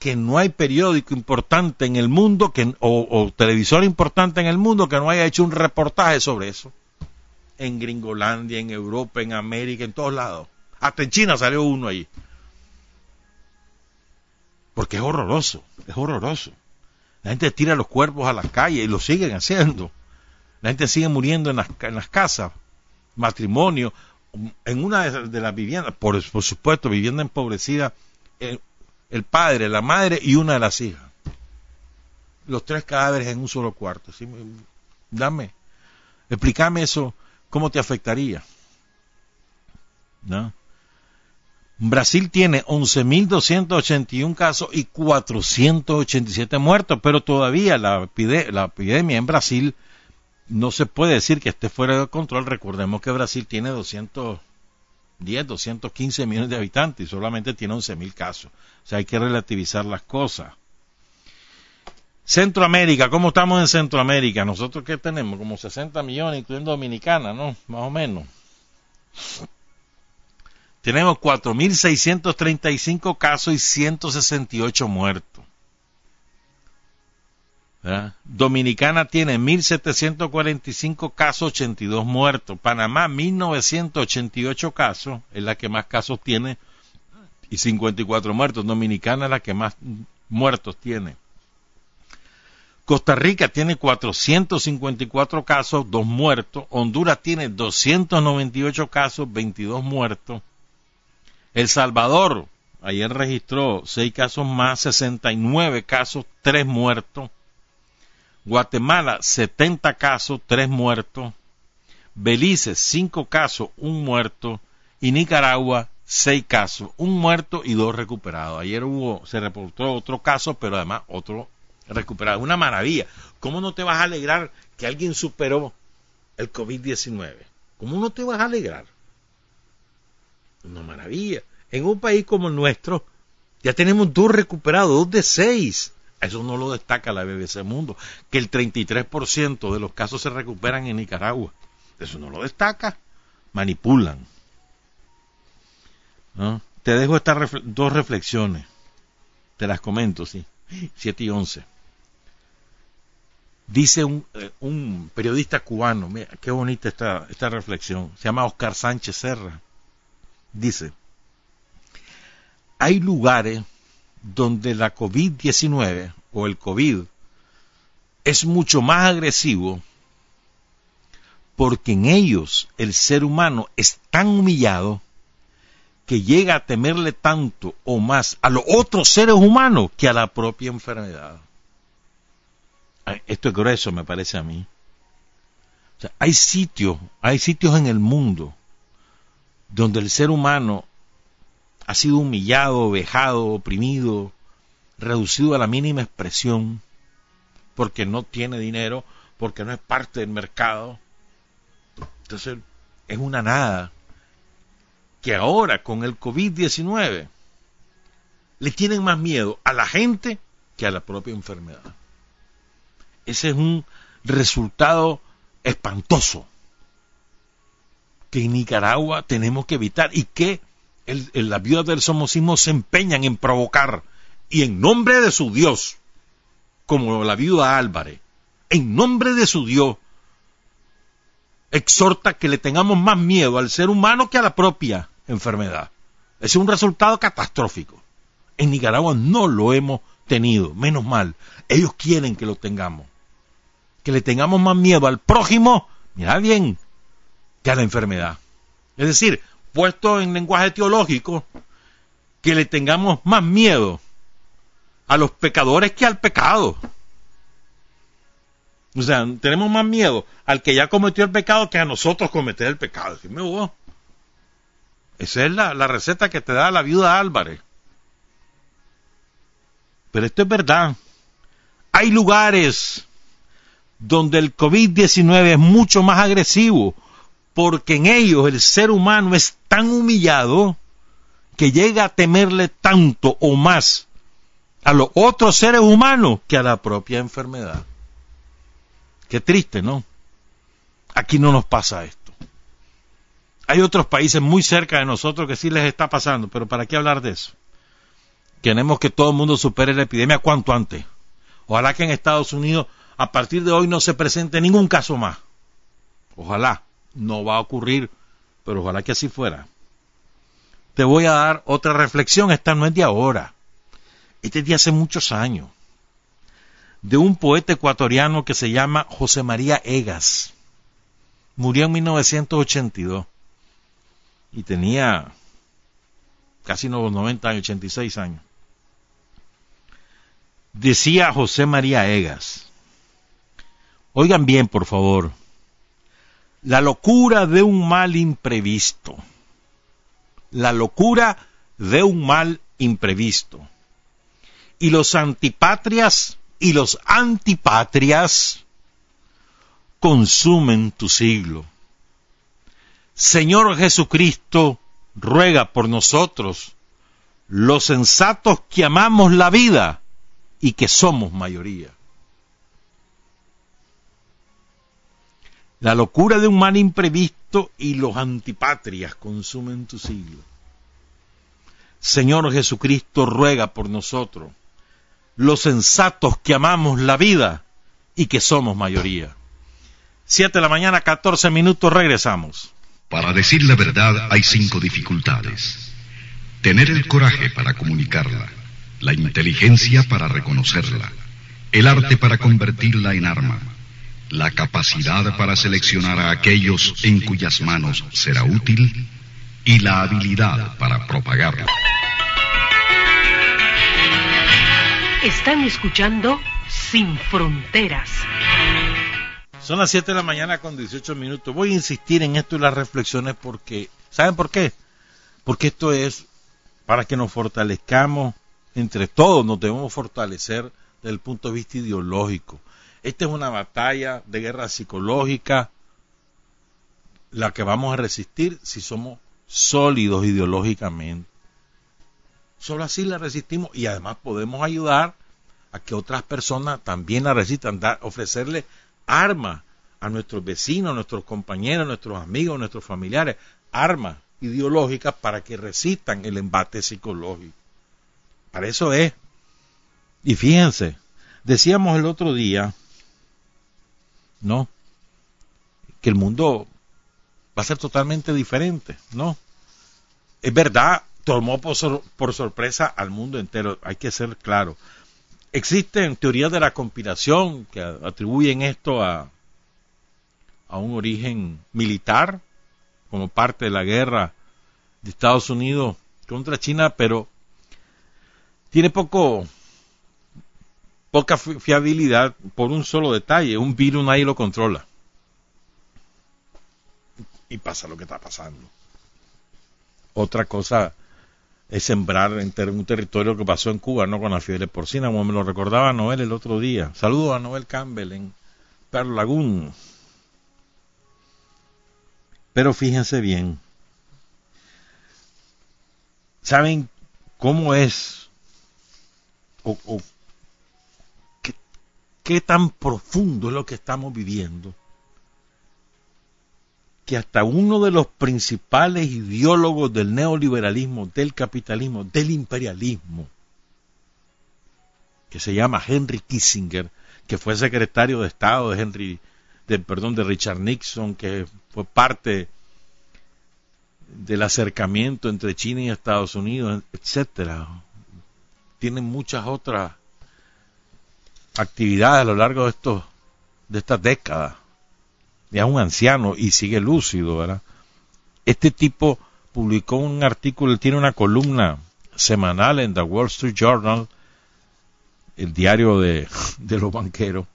que no hay periódico importante en el mundo que, o, televisor importante en el mundo que no haya hecho un reportaje sobre eso. En Gringolandia, en Europa, en América, en todos lados. Hasta en China salió uno ahí. Porque es horroroso, es horroroso. La gente tira los cuerpos a las calles y lo siguen haciendo. La gente sigue muriendo en las, en las casas, matrimonio, en una de, las viviendas, por, por supuesto, vivienda empobrecida, el padre, la madre y una de las hijas. Los tres cadáveres en un solo cuarto. ¿sí? Dame, explícame eso, cómo te afectaría. ¿No? Brasil tiene 11.281 casos y 487 muertos, pero todavía la, epidemia en Brasil no se puede decir que esté fuera de control. Recordemos que Brasil tiene 200 10, 215 millones de habitantes y solamente tiene 11 mil casos. O sea, hay que relativizar las cosas. Centroamérica, ¿cómo estamos en Centroamérica? Nosotros qué tenemos, como 60 millones, incluyendo Dominicana, ¿no? Más o menos. Tenemos 4.635 casos y 168 muertos. Dominicana tiene 1.745 casos, 82 muertos. Panamá, 1.988 casos, es la que más casos tiene, y 54 muertos. Dominicana es la que más muertos tiene. Costa Rica tiene 454 casos, 2 muertos. Honduras tiene 298 casos, 22 muertos. El Salvador, ayer registró 6 casos más, 69 casos, 3 muertos. Guatemala, 70 casos, 3 muertos. Belice, 5 casos, 1 muerto. Y Nicaragua, 6 casos, 1 muerto y 2 recuperados. Ayer hubo, se reportó otro caso, pero además otro recuperado. Una maravilla. ¿Cómo no te vas a alegrar que alguien superó el COVID-19? ¿Cómo no te vas a alegrar? Una maravilla. En un país como el nuestro, ya tenemos dos recuperados, dos de seis. Eso no lo destaca la BBC Mundo, que el 33% de los casos se recuperan en Nicaragua. Eso no lo destaca. Manipulan. Te dejo estas dos reflexiones. Te las comento, sí. 7 y 11. Dice un, eh, un periodista cubano, mira, qué bonita esta, esta reflexión, se llama Oscar Sánchez Serra. Dice, hay lugares donde la COVID-19 o el COVID es mucho más agresivo porque en ellos el ser humano es tan humillado que llega a temerle tanto o más a los otros seres humanos que a la propia enfermedad. Esto es grueso, me parece a mí. hay sitios, hay sitios en el mundo donde el ser humano ha sido humillado, vejado, oprimido, reducido a la mínima expresión, porque no tiene dinero, porque no es parte del mercado. Entonces, es una nada que ahora con el COVID-19 le tienen más miedo a la gente que a la propia enfermedad. Ese es un resultado espantoso que en Nicaragua tenemos que evitar y que las viudas del somocismo se empeñan en provocar y en nombre de su Dios, como la viuda Álvarez, en nombre de su Dios, exhorta que le tengamos más miedo al ser humano que a la propia enfermedad. Es un resultado catastrófico. En Nicaragua no lo hemos tenido, menos mal. Ellos quieren que lo tengamos. Que le tengamos más miedo al prójimo, mira bien, que a la enfermedad. Es decir, puesto en lenguaje teológico, que le tengamos más miedo a los pecadores que al pecado. O sea, tenemos más miedo al que ya cometió el pecado que a nosotros cometer el pecado. Esa es la, la receta que te da la viuda Álvarez. Pero esto es verdad. Hay lugares donde el COVID-19 es mucho más agresivo, porque en ellos el ser humano es tan humillado que llega a temerle tanto o más a los otros seres humanos que a la propia enfermedad. Qué triste, ¿no? Aquí no nos pasa esto. Hay otros países muy cerca de nosotros que sí les está pasando, pero ¿para qué hablar de eso? Queremos que todo el mundo supere la epidemia cuanto antes. Ojalá que en Estados Unidos a partir de hoy no se presente ningún caso más. Ojalá, no va a ocurrir, pero ojalá que así fuera. Te voy a dar otra reflexión, esta no es de ahora, este es de hace muchos años, de un poeta ecuatoriano que se llama José María Egas. Murió en 1982 y tenía casi 90 años, 86 años. Decía José María Egas, oigan bien por favor, la locura de un mal imprevisto, la locura de un mal imprevisto, y los antipatrias y los antipatrias consumen tu siglo. Señor Jesucristo, ruega por nosotros, los sensatos que amamos la vida y que somos mayoría. La locura de un mal imprevisto y los antipatrias consumen tu siglo. Señor Jesucristo, ruega por nosotros, los sensatos que amamos la vida y que somos mayoría. Siete de la mañana, catorce minutos, regresamos. Para decir la verdad hay cinco dificultades. Tener el coraje para comunicarla, la inteligencia para reconocerla, el arte para convertirla en arma, la capacidad para seleccionar a aquellos en cuyas manos será útil y la habilidad para propagarla. Están escuchando Sin Fronteras. Son las 7 de la mañana con 18 minutos. Voy a insistir en esto y las reflexiones porque, ¿saben por qué? Porque esto es para que nos fortalezcamos entre todos, nos debemos fortalecer desde el punto de vista ideológico. Esta es una batalla de guerra psicológica, la que vamos a resistir si somos sólidos ideológicamente. Solo así la resistimos y además podemos ayudar a que otras personas también la resistan, dar, ofrecerle armas a nuestros vecinos, a nuestros compañeros, a nuestros amigos, a nuestros familiares, armas ideológicas para que resistan el embate psicológico. Para eso es. Y fíjense, decíamos el otro día, ¿no? Que el mundo va a ser totalmente diferente, ¿no? Es verdad, tomó por, por sorpresa al mundo entero, hay que ser claro. Existen teorías de la conspiración que atribuyen esto a, a un origen militar, como parte de la guerra de Estados Unidos contra China, pero tiene poco poca fiabilidad por un solo detalle, un virus nadie lo controla. Y pasa lo que está pasando. Otra cosa es sembrar en un territorio que pasó en Cuba, no con la fiebre porcina, como me lo recordaba Noel el otro día. Saludos a Noel Campbell en Pearl Lagoon. Pero fíjense bien, ¿saben cómo es o, qué tan profundo es lo que estamos viviendo? que hasta uno de los principales ideólogos del neoliberalismo, del capitalismo, del imperialismo, que se llama Henry Kissinger, que fue secretario de Estado de Henry, de, perdón, de Richard Nixon, que fue parte del acercamiento entre China y Estados Unidos, etcétera. Tienen muchas otras actividades a lo largo de estos de estas décadas ya un anciano y sigue lúcido, ¿verdad? Este tipo publicó un artículo, tiene una columna semanal en The Wall Street Journal, el diario de, *laughs* de los banqueros,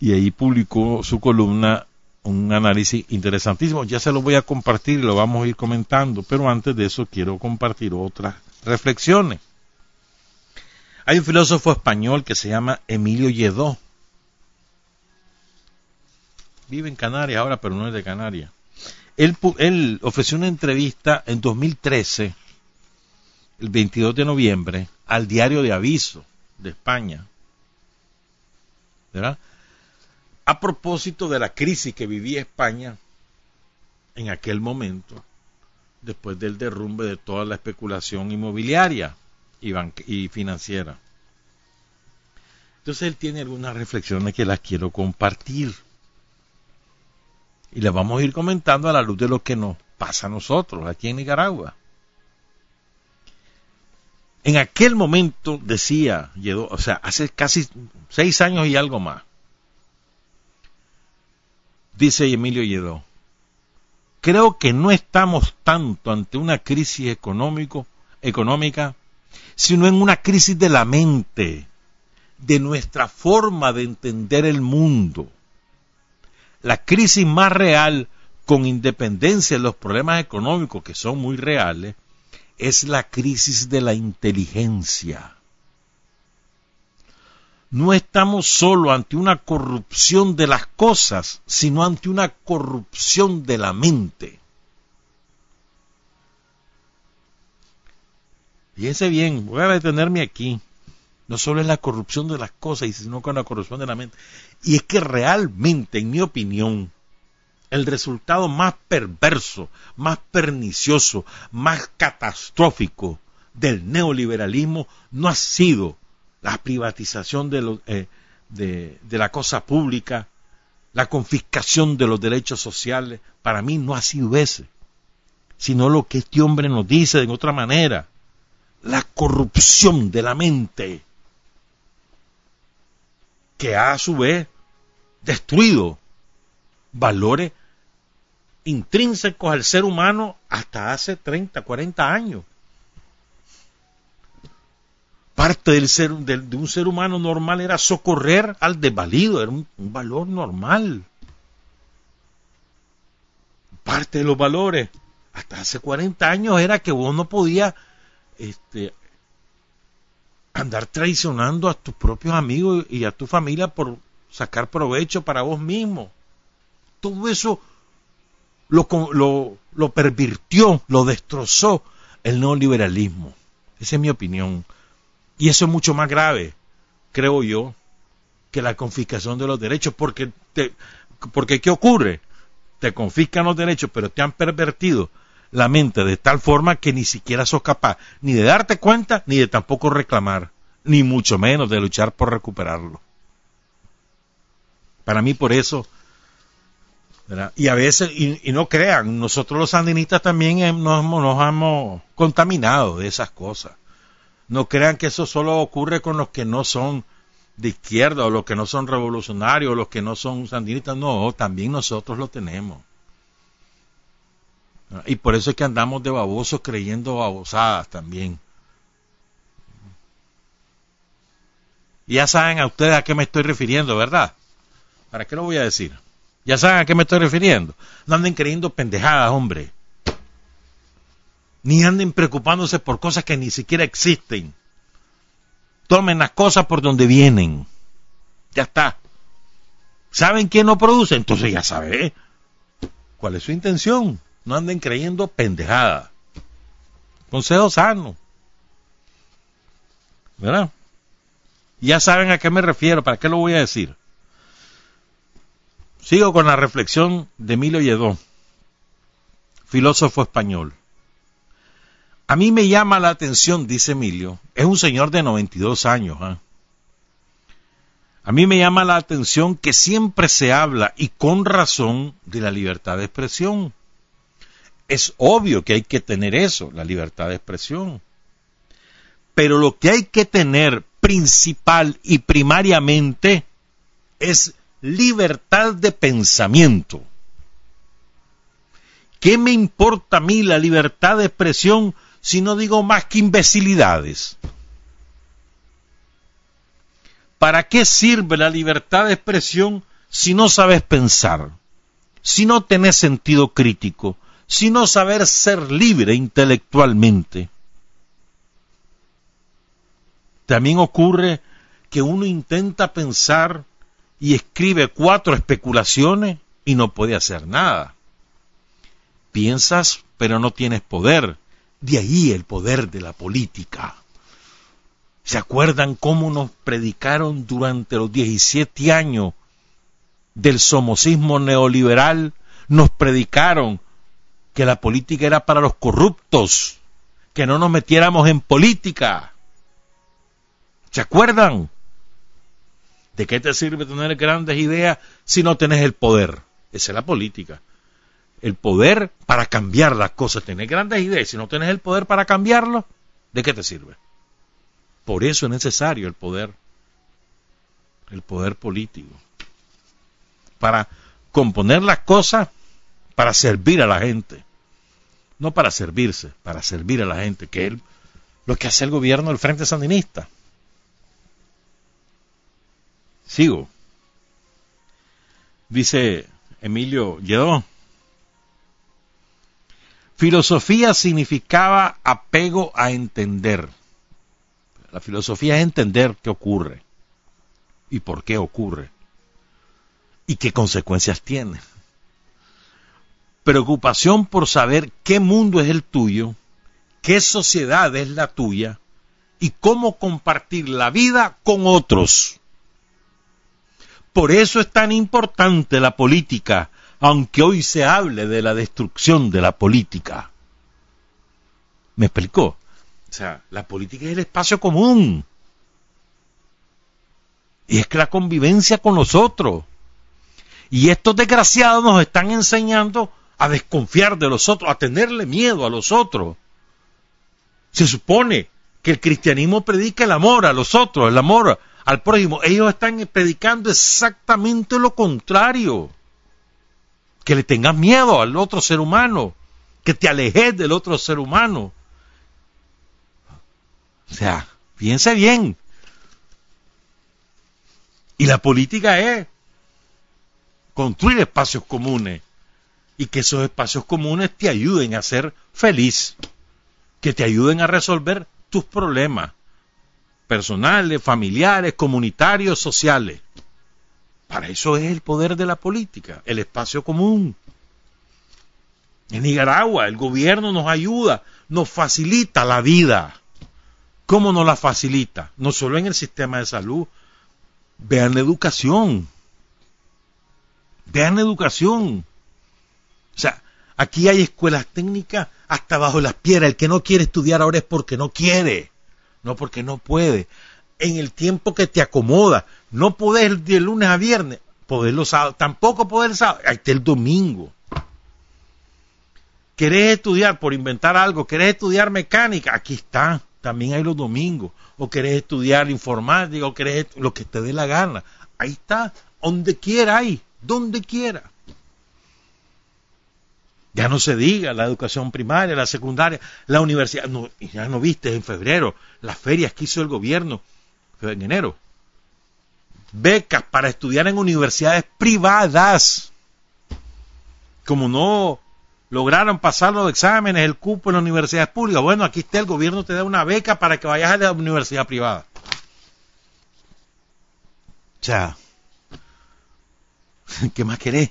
y ahí publicó su columna un análisis interesantísimo. Ya se lo voy a compartir y lo vamos a ir comentando, pero antes de eso quiero compartir otras reflexiones. Hay un filósofo español que se llama Emilio Lledó vive en Canarias ahora, pero no es de Canarias. Él, ofreció una entrevista en 2013, el 22 de noviembre, al diario de aviso de España. ¿Verdad? A propósito de la crisis que vivía España en aquel momento, después del derrumbe de toda la especulación inmobiliaria y, y financiera. Entonces él tiene algunas reflexiones que las quiero compartir y les vamos a ir comentando a la luz de lo que nos pasa a nosotros aquí en Nicaragua. En aquel momento decía, o sea, hace casi seis años y algo más, dice Emilio Lledó, creo que no estamos tanto ante una crisis económico, económica, sino en una crisis de la mente, de nuestra forma de entender el mundo la crisis más real, con independencia de los problemas económicos que son muy reales, es la crisis de la inteligencia. No estamos solo ante una corrupción de las cosas, sino ante una corrupción de la mente. Fíjense bien, voy a detenerme aquí. No solo es la corrupción de las cosas, sino con la corrupción de la mente. Y es que realmente, en mi opinión, el resultado más perverso, más pernicioso, más catastrófico del neoliberalismo no ha sido la privatización de, eh, de, la cosa pública, la confiscación de los derechos sociales. Para mí no ha sido ese, sino lo que este hombre nos dice de otra manera, la corrupción de la mente que ha a su vez destruido valores intrínsecos al ser humano hasta hace 30, 40 años. Parte del ser, de, un ser humano normal era socorrer al desvalido, era un, valor normal. Parte de los valores, hasta hace 40 años, era que vos no podías este, andar traicionando a tus propios amigos y a tu familia por sacar provecho para vos mismo. Todo eso lo, lo, lo pervirtió, lo destrozó el neoliberalismo. Esa es mi opinión. Y eso es mucho más grave, creo yo, que la confiscación de los derechos, porque, te, porque ¿qué ocurre? Te confiscan los derechos, pero te han pervertido la mente de tal forma que ni siquiera sos capaz ni de darte cuenta ni de tampoco reclamar, ni mucho menos de luchar por recuperarlo. Para mí por eso, y a veces, y, no crean, nosotros los sandinistas también nos, nos hemos contaminado de esas cosas. No crean que eso solo ocurre con los que no son de izquierda o los que no son revolucionarios o los que no son sandinistas. No, también nosotros lo tenemos. Y por eso es que andamos de babosos creyendo babosadas también. Ya saben a ustedes a qué me estoy refiriendo, ¿verdad? ¿Para qué lo voy a decir? Ya saben a qué me estoy refiriendo. No anden creyendo pendejadas, hombre. ni anden preocupándose por cosas que ni siquiera existen. Tomen las cosas por donde vienen. Ya está. ¿Saben quién no produce? Entonces ya sabe cuál es su intención. No anden creyendo pendejada. Consejo sano. ¿Verdad? Ya saben a qué me refiero, ¿para qué lo voy a decir? Sigo con la reflexión de Emilio Lledó, filósofo español. A mí me llama la atención, dice Emilio, es un señor de 92 años. ¿eh? A mí me llama la atención que siempre se habla, y con razón, de la libertad de expresión. Es obvio que hay que tener eso, la libertad de expresión. Pero lo que hay que tener principal y primariamente es libertad de pensamiento. ¿Qué me importa a mí la libertad de expresión si no digo más que imbecilidades? ¿Para qué sirve la libertad de expresión si no sabes pensar? Si no tenés sentido crítico, si no sabes ser libre intelectualmente. También ocurre que uno intenta pensar y escribe cuatro especulaciones y no puede hacer nada. Piensas, pero no tienes poder. De ahí el poder de la política. ¿Se acuerdan cómo nos predicaron durante los 17 años del somocismo neoliberal? Nos predicaron que la política era para los corruptos, que no nos metiéramos en política. ¿Se acuerdan? ¿De qué te sirve tener grandes ideas si no tenés el poder? Esa es la política. El poder para cambiar las cosas. Tener grandes ideas. Si no tenés el poder para cambiarlo, ¿de qué te sirve? Por eso es necesario el poder, el poder político, para componer las cosas, para servir a la gente, no para servirse, para servir a la gente, que es lo que hace el gobierno del Frente Sandinista. Sigo. Dice Emilio Lledó. Filosofía significaba apego a entender. La filosofía es entender qué ocurre y por qué ocurre y qué consecuencias tiene. Preocupación por saber qué mundo es el tuyo, qué sociedad es la tuya y cómo compartir la vida con otros. Por eso es tan importante la política, aunque hoy se hable de la destrucción de la política. ¿Me explicó? O sea, la política es el espacio común. Y es que la convivencia con los otros. Y estos desgraciados nos están enseñando a desconfiar de los otros, a tenerle miedo a los otros. Se supone que el cristianismo predica el amor a los otros, el amor al prójimo. Ellos están predicando exactamente lo contrario. Que le tengas miedo al otro ser humano, que te alejes del otro ser humano. O sea, piense bien. Y la política es construir espacios comunes y que esos espacios comunes te ayuden a ser feliz, que te ayuden a resolver tus problemas personales, familiares, comunitarios, sociales. Para eso es el poder de la política, el espacio común. En Nicaragua el gobierno nos ayuda, nos facilita la vida. ¿Cómo nos la facilita? No solo en el sistema de salud. Vean la educación. Vean la educación. O sea, aquí hay escuelas técnicas hasta bajo las piedras. El que no quiere estudiar ahora es porque no quiere, no porque no puede. En el tiempo que te acomoda. No podés de lunes a viernes, poder los sábados, tampoco poder el sábado. Ahí está el domingo. ¿Querés estudiar por inventar algo? ¿Querés estudiar mecánica? Aquí está también hay los domingos, o querés estudiar informática, o querés lo que te dé la gana. Ahí está, donde quiera hay, donde quiera. Ya no se diga la educación primaria, la secundaria, la universidad. Ya no viste en febrero las ferias que hizo el gobierno, en enero. Becas para estudiar en universidades privadas. Como no lograron pasar los exámenes, el cupo en la universidad pública. Bueno, aquí está el gobierno te da una beca para que vayas a la universidad privada. O sea, *laughs* ¿qué más querés?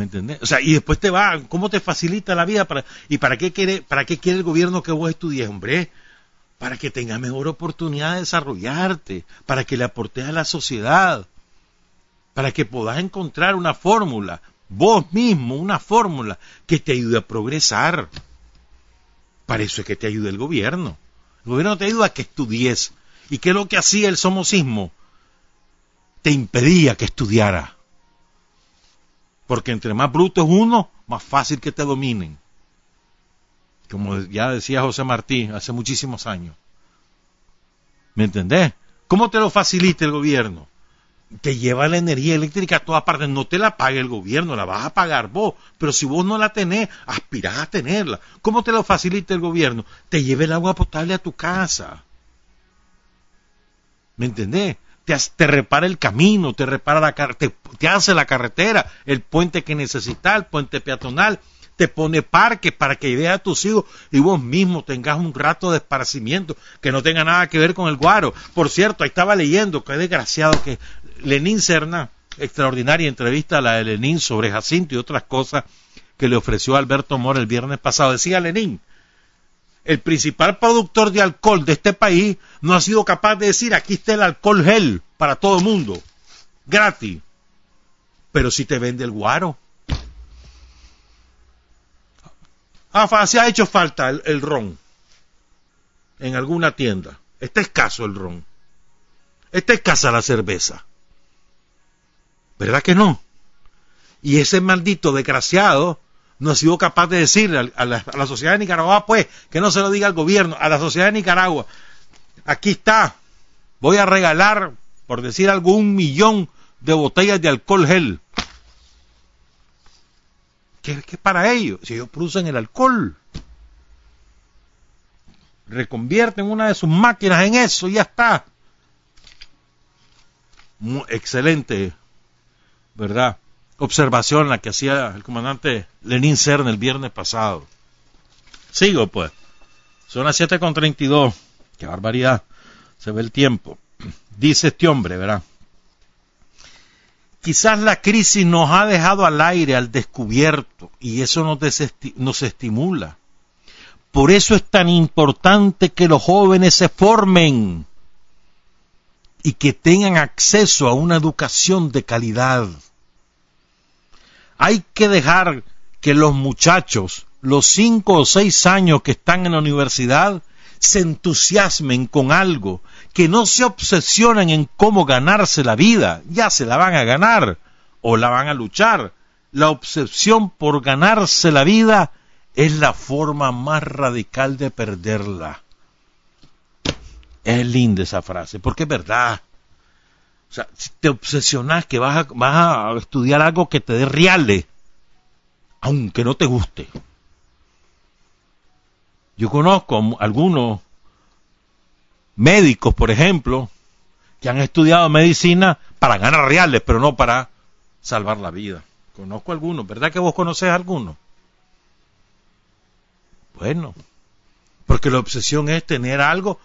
¿Me entendés? O sea, y después te va, ¿cómo te facilita la vida? Para, ¿Y para qué, quiere, para qué quiere el gobierno que vos estudies, hombre? Para que tengas mejor oportunidad de desarrollarte, para que le aportes a la sociedad, para que puedas encontrar una fórmula, vos mismo, una fórmula que te ayude a progresar. Para eso es que te ayuda el gobierno. El gobierno te ayuda a que estudies. ¿Y qué es lo que hacía el somocismo? Te impedía que estudiara. Porque entre más bruto es uno, más fácil que te dominen. Como ya decía José Martí hace muchísimos años. ¿Me entendés? ¿Cómo te lo facilita el gobierno? Te lleva la energía eléctrica a todas partes, no te la paga el gobierno, la vas a pagar vos, pero si vos no la tenés, aspirás a tenerla. ¿Cómo te lo facilita el gobierno? Te lleva el agua potable a tu casa. ¿Me entendés? Te, repara el camino, te repara la te, te hace la carretera, el puente que necesitas, el puente peatonal, te pone parques para que veas a tus hijos y vos mismo tengas un rato de esparcimiento que no tenga nada que ver con el guaro. Por cierto, ahí estaba leyendo, qué desgraciado que Lenín Serna, extraordinaria entrevista a la de Lenín sobre Jacinto y otras cosas que le ofreció Alberto Mora el viernes pasado. Decía Lenín, el principal productor de alcohol de este país no ha sido capaz de decir aquí está el alcohol gel para todo el mundo, gratis. Pero si te vende el guaro. Ah, si ha hecho falta el, el ron en alguna tienda. Está escaso el ron. Está escasa la cerveza. ¿Verdad que no? Y ese maldito desgraciado no ha sido capaz de decirle a, la, sociedad de Nicaragua, pues, que no se lo diga al gobierno, a la sociedad de Nicaragua, aquí está, voy a regalar, por decir algo, un millón de botellas de alcohol gel. ¿Qué, es para ellos? Si ellos producen el alcohol, reconvierten una de sus máquinas en eso y ya está. excelente, ¿verdad? Observación la que hacía el comandante Lenín Cern el viernes pasado. Sigo pues. Son las 7.32. Qué barbaridad. Se ve el tiempo. *clears throat* Dice este hombre, ¿verdad? Quizás la crisis nos ha dejado al aire, al descubierto, y eso nos, nos estimula. Por eso es tan importante que los jóvenes se formen y que tengan acceso a una educación de calidad hay que dejar que los muchachos, los cinco o seis años que están en la universidad, se entusiasmen con algo, que no se obsesionen en cómo ganarse la vida, ya se la van a ganar o la van a luchar. La obsesión por ganarse la vida es la forma más radical de perderla. Es linda esa frase, porque es verdad. O sea, si te obsesionas que vas a, vas a estudiar algo que te dé reales, aunque no te guste. Yo conozco algunos médicos, por ejemplo, que han estudiado medicina para ganar reales, pero no para salvar la vida. Conozco algunos, ¿verdad que vos conoces algunos? Bueno, porque la obsesión es tener algo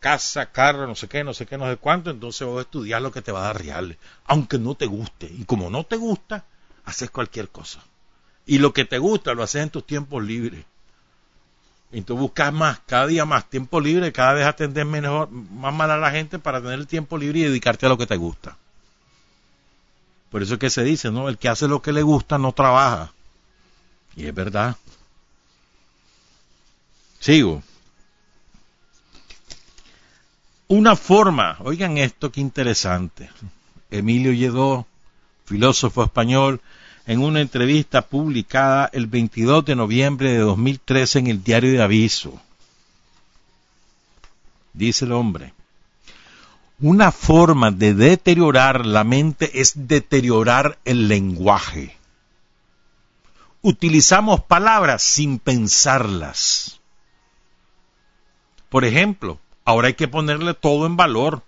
casa, carro, no sé qué, no sé qué, no sé cuánto, entonces vas a estudiar lo que te va a dar reales, aunque no te guste. Y como no te gusta, haces cualquier cosa. Y lo que te gusta lo haces en tus tiempos libres. Y tú buscas más, cada día más tiempo libre, cada vez atender mejor, más mal a la gente para tener el tiempo libre y dedicarte a lo que te gusta. Por eso es que se dice, ¿no? El que hace lo que le gusta no trabaja. Y es verdad. Sigo. Una forma, oigan esto qué interesante. Emilio Lledó, filósofo español, en una entrevista publicada el 22 de noviembre de 2013 en el diario de Aviso. Dice el hombre, una forma de deteriorar la mente es deteriorar el lenguaje. Utilizamos palabras sin pensarlas. Por ejemplo, Ahora hay que ponerle todo en valor.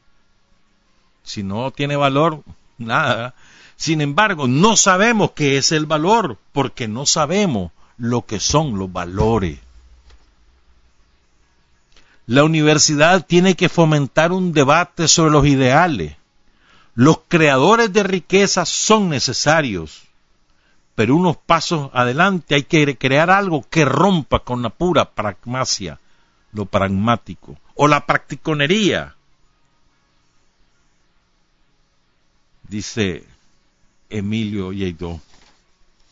Si no tiene valor, nada. Sin embargo, no sabemos qué es el valor, porque no sabemos lo que son los valores. La universidad tiene que fomentar un debate sobre los ideales. Los creadores de riqueza son necesarios, pero unos pasos adelante hay que crear algo que rompa con la pura pragmacia, lo pragmático, o la practiconería. Dice Emilio Lledó.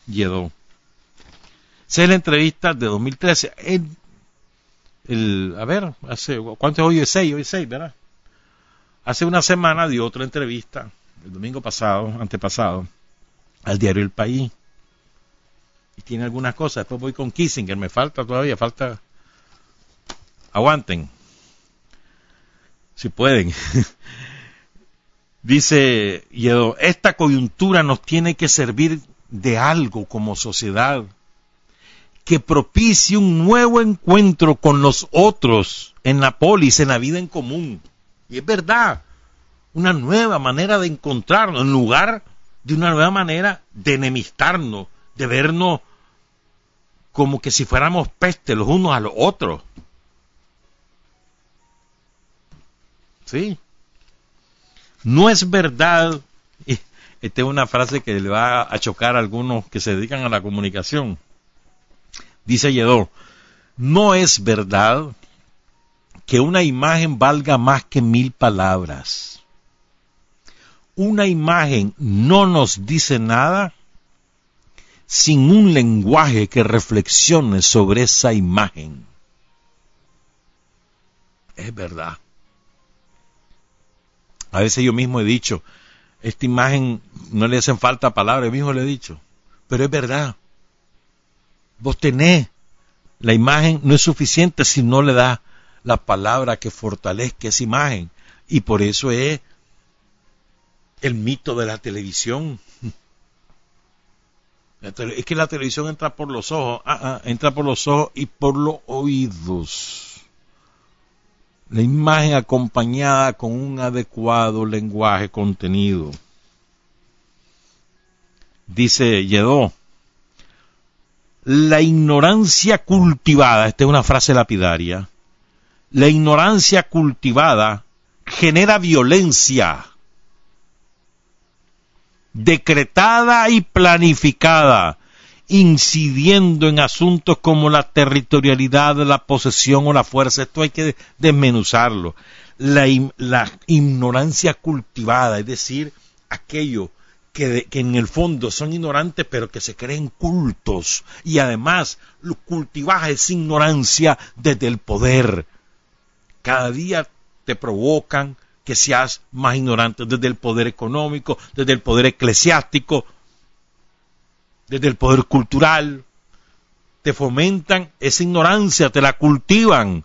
Lledó. Esa es la entrevista de 2013. El, a ver, hace, ¿cuánto es hoy? Es 6, hoy es 6, ¿verdad? Hace una semana dio otra entrevista, el domingo pasado, antepasado, al diario El País. Y tiene algunas cosas. Después voy con Kissinger, me falta todavía, falta. Aguanten. Si pueden. *laughs* Dice Yedo, esta coyuntura nos tiene que servir de algo como sociedad que propicie un nuevo encuentro con los otros en la polis, en la vida en común. Y es verdad, una nueva manera de encontrarnos, en lugar de una nueva manera de enemistarnos, de vernos como que si fuéramos peste los unos a los otros. ¿Sí? No es verdad, *laughs* esta es una frase que le va a chocar a algunos que se dedican a la comunicación. Dice Yedó, no es verdad que una imagen valga más que mil palabras. Una imagen no nos dice nada sin un lenguaje que reflexione sobre esa imagen. Es verdad. A veces yo mismo he dicho, esta imagen no le hacen falta palabras, yo mismo le he dicho, pero es verdad. Vos tenés, la imagen no es suficiente si no le da la palabra que fortalezca esa imagen. Y por eso es el mito de la televisión. *laughs* Es que la televisión entra por los ojos, ah, ah, entra por los ojos y por los oídos la imagen acompañada con un adecuado lenguaje contenido. Dice Yedó, la ignorancia cultivada, esta es una frase lapidaria, la ignorancia cultivada genera violencia decretada y planificada incidiendo en asuntos como la territorialidad, la posesión o la fuerza. Esto hay que desmenuzarlo. La, ignorancia cultivada, es decir, aquello que, que, en el fondo son ignorantes pero que se creen cultos y además cultivas esa ignorancia desde el poder. Cada día te provocan que seas más ignorante desde el poder económico, desde el poder eclesiástico, desde el poder cultural, te fomentan esa ignorancia, te la cultivan.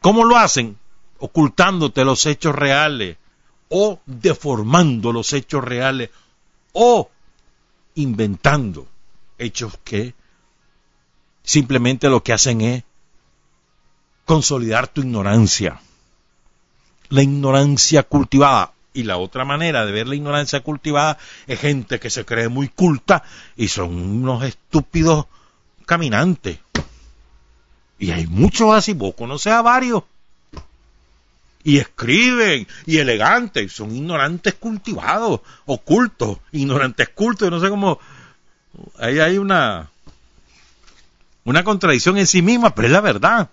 ¿Cómo lo hacen? Ocultándote los hechos reales o deformando los hechos reales o inventando hechos que simplemente lo que hacen es consolidar tu ignorancia. La ignorancia cultivada y la otra manera de ver la ignorancia cultivada es gente que se cree muy culta y son unos estúpidos caminantes. Y hay muchos así, vos conoces a varios. Y escriben, y elegantes, son ignorantes cultivados, ocultos, ignorantes cultos, no sé cómo. Ahí hay una, una contradicción en sí misma, pero es la verdad.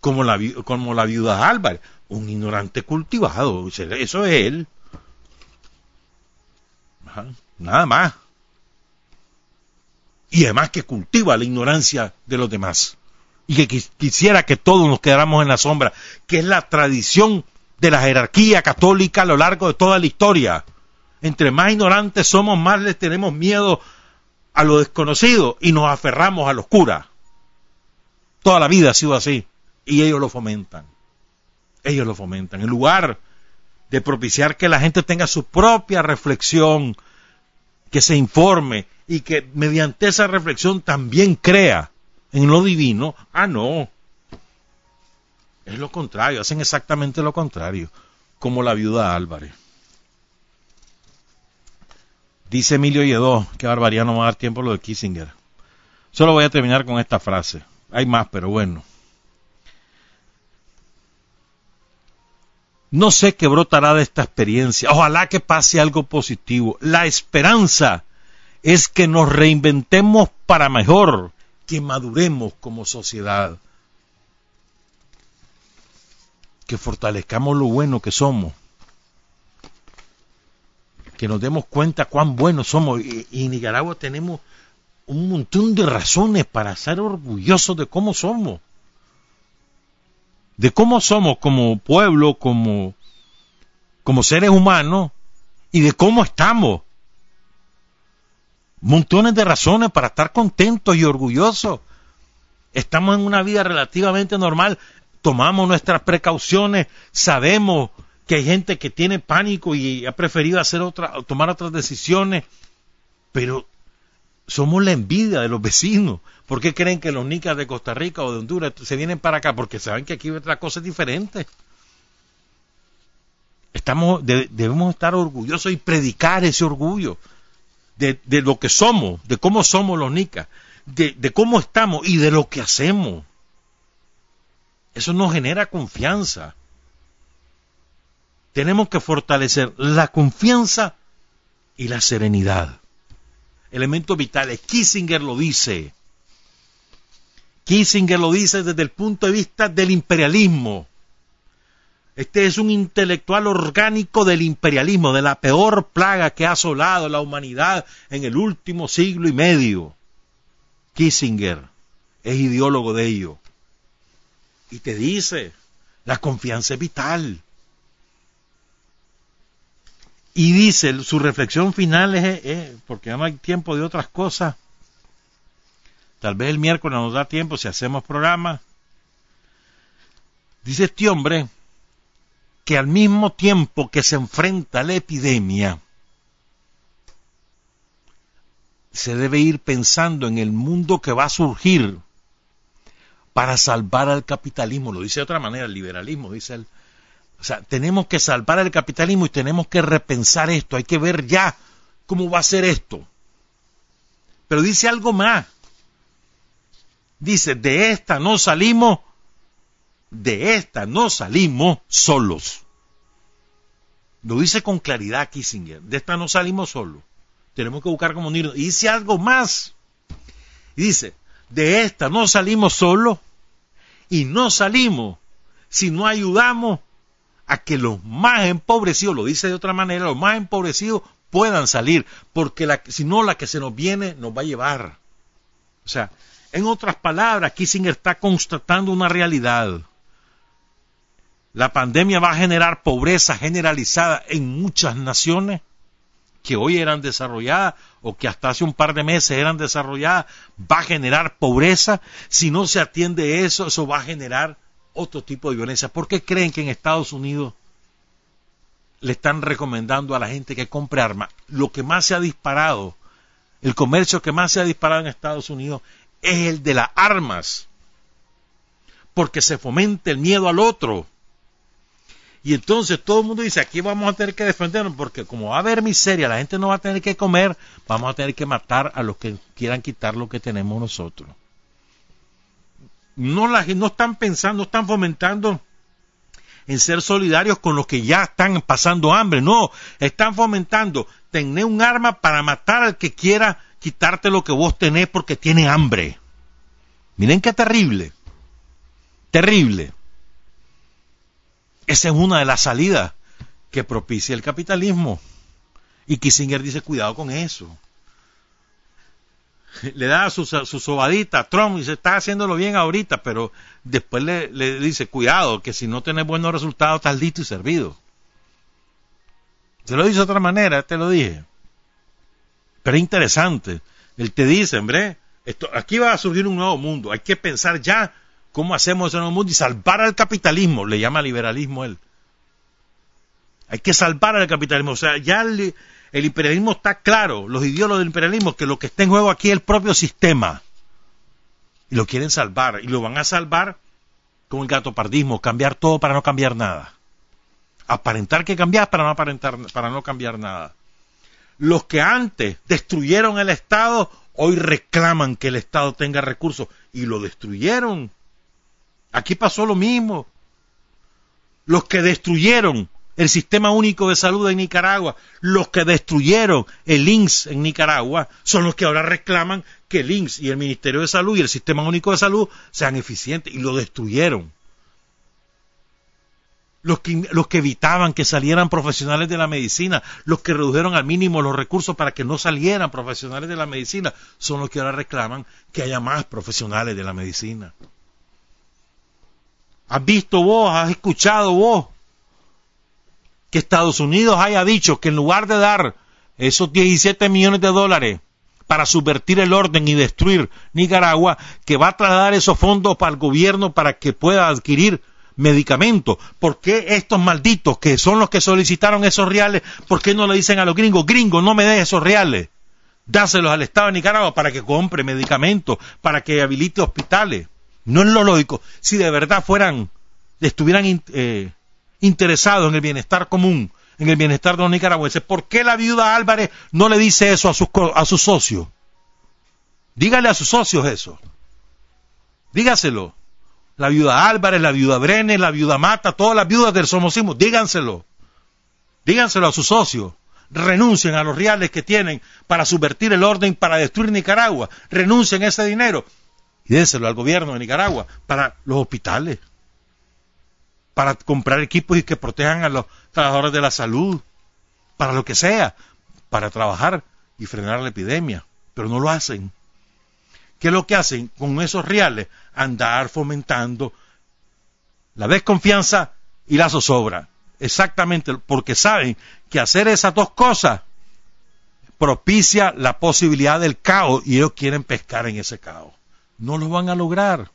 Como la, como la viuda Álvarez un ignorante cultivado. Eso es él. Nada más. Y además que cultiva la ignorancia de los demás. Y que quisiera que todos nos quedáramos en la sombra, que es la tradición de la jerarquía católica a lo largo de toda la historia. Entre más ignorantes somos, más les tenemos miedo a lo desconocido y nos aferramos a los curas. Toda la vida ha sido así y ellos lo fomentan ellos lo fomentan. En lugar de propiciar que la gente tenga su propia reflexión, que se informe y que mediante esa reflexión también crea en lo divino, ah, no. Es lo contrario, hacen exactamente lo contrario, como la viuda Álvarez. Dice Emilio Lledó, que barbaridad no va a dar tiempo lo de Kissinger. Solo voy a terminar con esta frase. Hay más, pero bueno. No sé qué brotará de esta experiencia. Ojalá que pase algo positivo. La esperanza es que nos reinventemos para mejor, que maduremos como sociedad, que fortalezcamos lo bueno que somos, que nos demos cuenta cuán buenos somos. Y, en Nicaragua tenemos un montón de razones para ser orgullosos de cómo somos de cómo somos como pueblo, como, como seres humanos y de cómo estamos. Montones de razones para estar contentos y orgullosos. Estamos en una vida relativamente normal, tomamos nuestras precauciones, sabemos que hay gente que tiene pánico y ha preferido hacer otra, tomar otras decisiones, pero somos la envidia de los vecinos. ¿Por qué creen que los nicas de Costa Rica o de Honduras se vienen para acá? Porque saben que aquí otra cosa es diferente. Estamos, debemos estar orgullosos y predicar ese orgullo de, lo que somos, de cómo somos los nicas, de, de cómo estamos y de lo que hacemos. Eso nos genera confianza. Tenemos que fortalecer la confianza y la serenidad elementos vitales. Kissinger lo dice. Kissinger lo dice desde el punto de vista del imperialismo. Este es un intelectual orgánico del imperialismo, de la peor plaga que ha asolado la humanidad en el último siglo y medio. Kissinger es ideólogo de ello. Y te dice, la confianza es vital. Y dice, su reflexión final es, porque ya no hay tiempo de otras cosas, tal vez el miércoles nos da tiempo si hacemos programa, dice este hombre que al mismo tiempo que se enfrenta a la epidemia, se debe ir pensando en el mundo que va a surgir para salvar al capitalismo. Lo dice de otra manera, el liberalismo, dice él. O sea, tenemos que salvar el capitalismo y tenemos que repensar esto. Hay que ver ya cómo va a ser esto. Pero dice algo más. Dice, de esta no salimos, de esta no salimos solos. Lo dice con claridad Kissinger. De esta no salimos solos. Tenemos que buscar cómo unirnos. Y dice algo más. Dice, de esta no salimos solos y no salimos si no ayudamos a que los más empobrecidos, lo dice de otra manera, los más empobrecidos puedan salir, porque si no la que se nos viene nos va a llevar. O sea, en otras palabras, Kissinger está constatando una realidad. La pandemia va a generar pobreza generalizada en muchas naciones que hoy eran desarrolladas o que hasta hace un par de meses eran desarrolladas, va a generar pobreza. Si no se atiende eso, eso va a generar otro tipo de violencia. ¿Por qué creen que en Estados Unidos le están recomendando a la gente que compre armas? Lo que más se ha disparado, el comercio que más se ha disparado en Estados Unidos es el de las armas, porque se fomenta el miedo al otro. Y entonces todo el mundo dice, aquí vamos a tener que defendernos, porque como va a haber miseria, la gente no va a tener que comer, vamos a tener que matar a los que quieran quitar lo que tenemos nosotros no, la, no están pensando, no están fomentando en ser solidarios con los que ya están pasando hambre, no, están fomentando tener un arma para matar al que quiera quitarte lo que vos tenés porque tiene hambre. Miren qué terrible, terrible. Esa es una de las salidas que propicia el capitalismo. Y Kissinger dice, cuidado con eso *laughs* le da su, su sobadita a Trump y se está haciéndolo bien ahorita, pero después le, dice, cuidado, que si no tenés buenos resultados estás listo y servido. Se lo dice de otra manera, te lo dije. Pero es interesante. Él te dice, hombre, esto, aquí va a surgir un nuevo mundo. Hay que pensar ya cómo hacemos ese nuevo mundo y salvar al capitalismo. Le llama liberalismo él. Hay que salvar al capitalismo. O sea, ya le, el imperialismo está claro, los ideólogos del imperialismo, que lo que está en juego aquí es el propio sistema. Y lo quieren salvar. Y lo van a salvar con el gatopardismo, cambiar todo para no cambiar nada. Aparentar que cambiar para no aparentar, para no cambiar nada. los que antes destruyeron el Estado, hoy reclaman que el Estado tenga recursos y lo destruyeron. Aquí pasó lo mismo. Los que destruyeron el sistema único de salud en Nicaragua, los que destruyeron el INS en Nicaragua, son los que ahora reclaman que el INS y el Ministerio de Salud y el sistema único de salud sean eficientes y lo destruyeron los que, los que evitaban que salieran profesionales de la medicina, los que redujeron al mínimo los recursos para que no salieran profesionales de la medicina, son los que ahora reclaman que haya más profesionales de la medicina. ¿Has visto vos, has escuchado vos Estados Unidos haya dicho que en lugar de dar esos 17 millones de dólares para subvertir el orden y destruir Nicaragua, que va a trasladar esos fondos para el gobierno para que pueda adquirir medicamentos. ¿Por qué estos malditos que son los que solicitaron esos reales, por qué no le dicen a los gringos, gringos, no me den esos reales? Dáselos al Estado de Nicaragua para que compre medicamentos, para que habilite hospitales. No es lo lógico. Si de verdad fueran, estuvieran eh, interesados en el bienestar común, en el bienestar de los nicaragüenses, ¿por qué la viuda Álvarez no le dice eso a sus, a sus socios? Dígale a sus socios eso. Dígaselo la viuda Álvarez, la viuda Brenes, la viuda Mata, todas las viudas del somocismo, díganselo. Díganselo a sus socios. Renuncien a los reales que tienen para subvertir el orden, para destruir Nicaragua. Renuncien a ese dinero y dénselo al gobierno de Nicaragua para los hospitales, para comprar equipos y que protejan a los trabajadores de la salud, para lo que sea, para trabajar y frenar la epidemia. Pero no lo hacen. ¿Qué es lo que hacen con esos reales? Andar fomentando la desconfianza y la zozobra. Exactamente, porque saben que hacer esas dos cosas propicia la posibilidad del caos y ellos quieren pescar en ese caos. No lo van a lograr.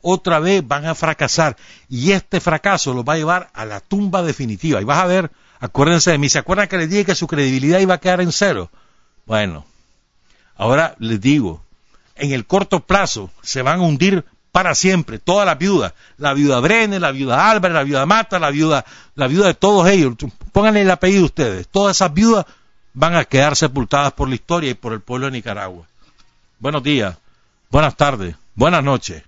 Otra vez van a fracasar y este fracaso los va a llevar a la tumba definitiva. Y vas a ver, acuérdense de mí, ¿se acuerdan que les dije que su credibilidad iba a quedar en cero? Bueno, ahora les digo, en el corto plazo se van a hundir para siempre, todas las viudas, la viuda Brenes, la viuda Álvarez, la viuda Mata, la viuda, la viuda de todos ellos, pónganle el apellido ustedes, todas esas viudas van a quedar sepultadas por la historia y por el pueblo de Nicaragua. Buenos días, buenas tardes, buenas noches.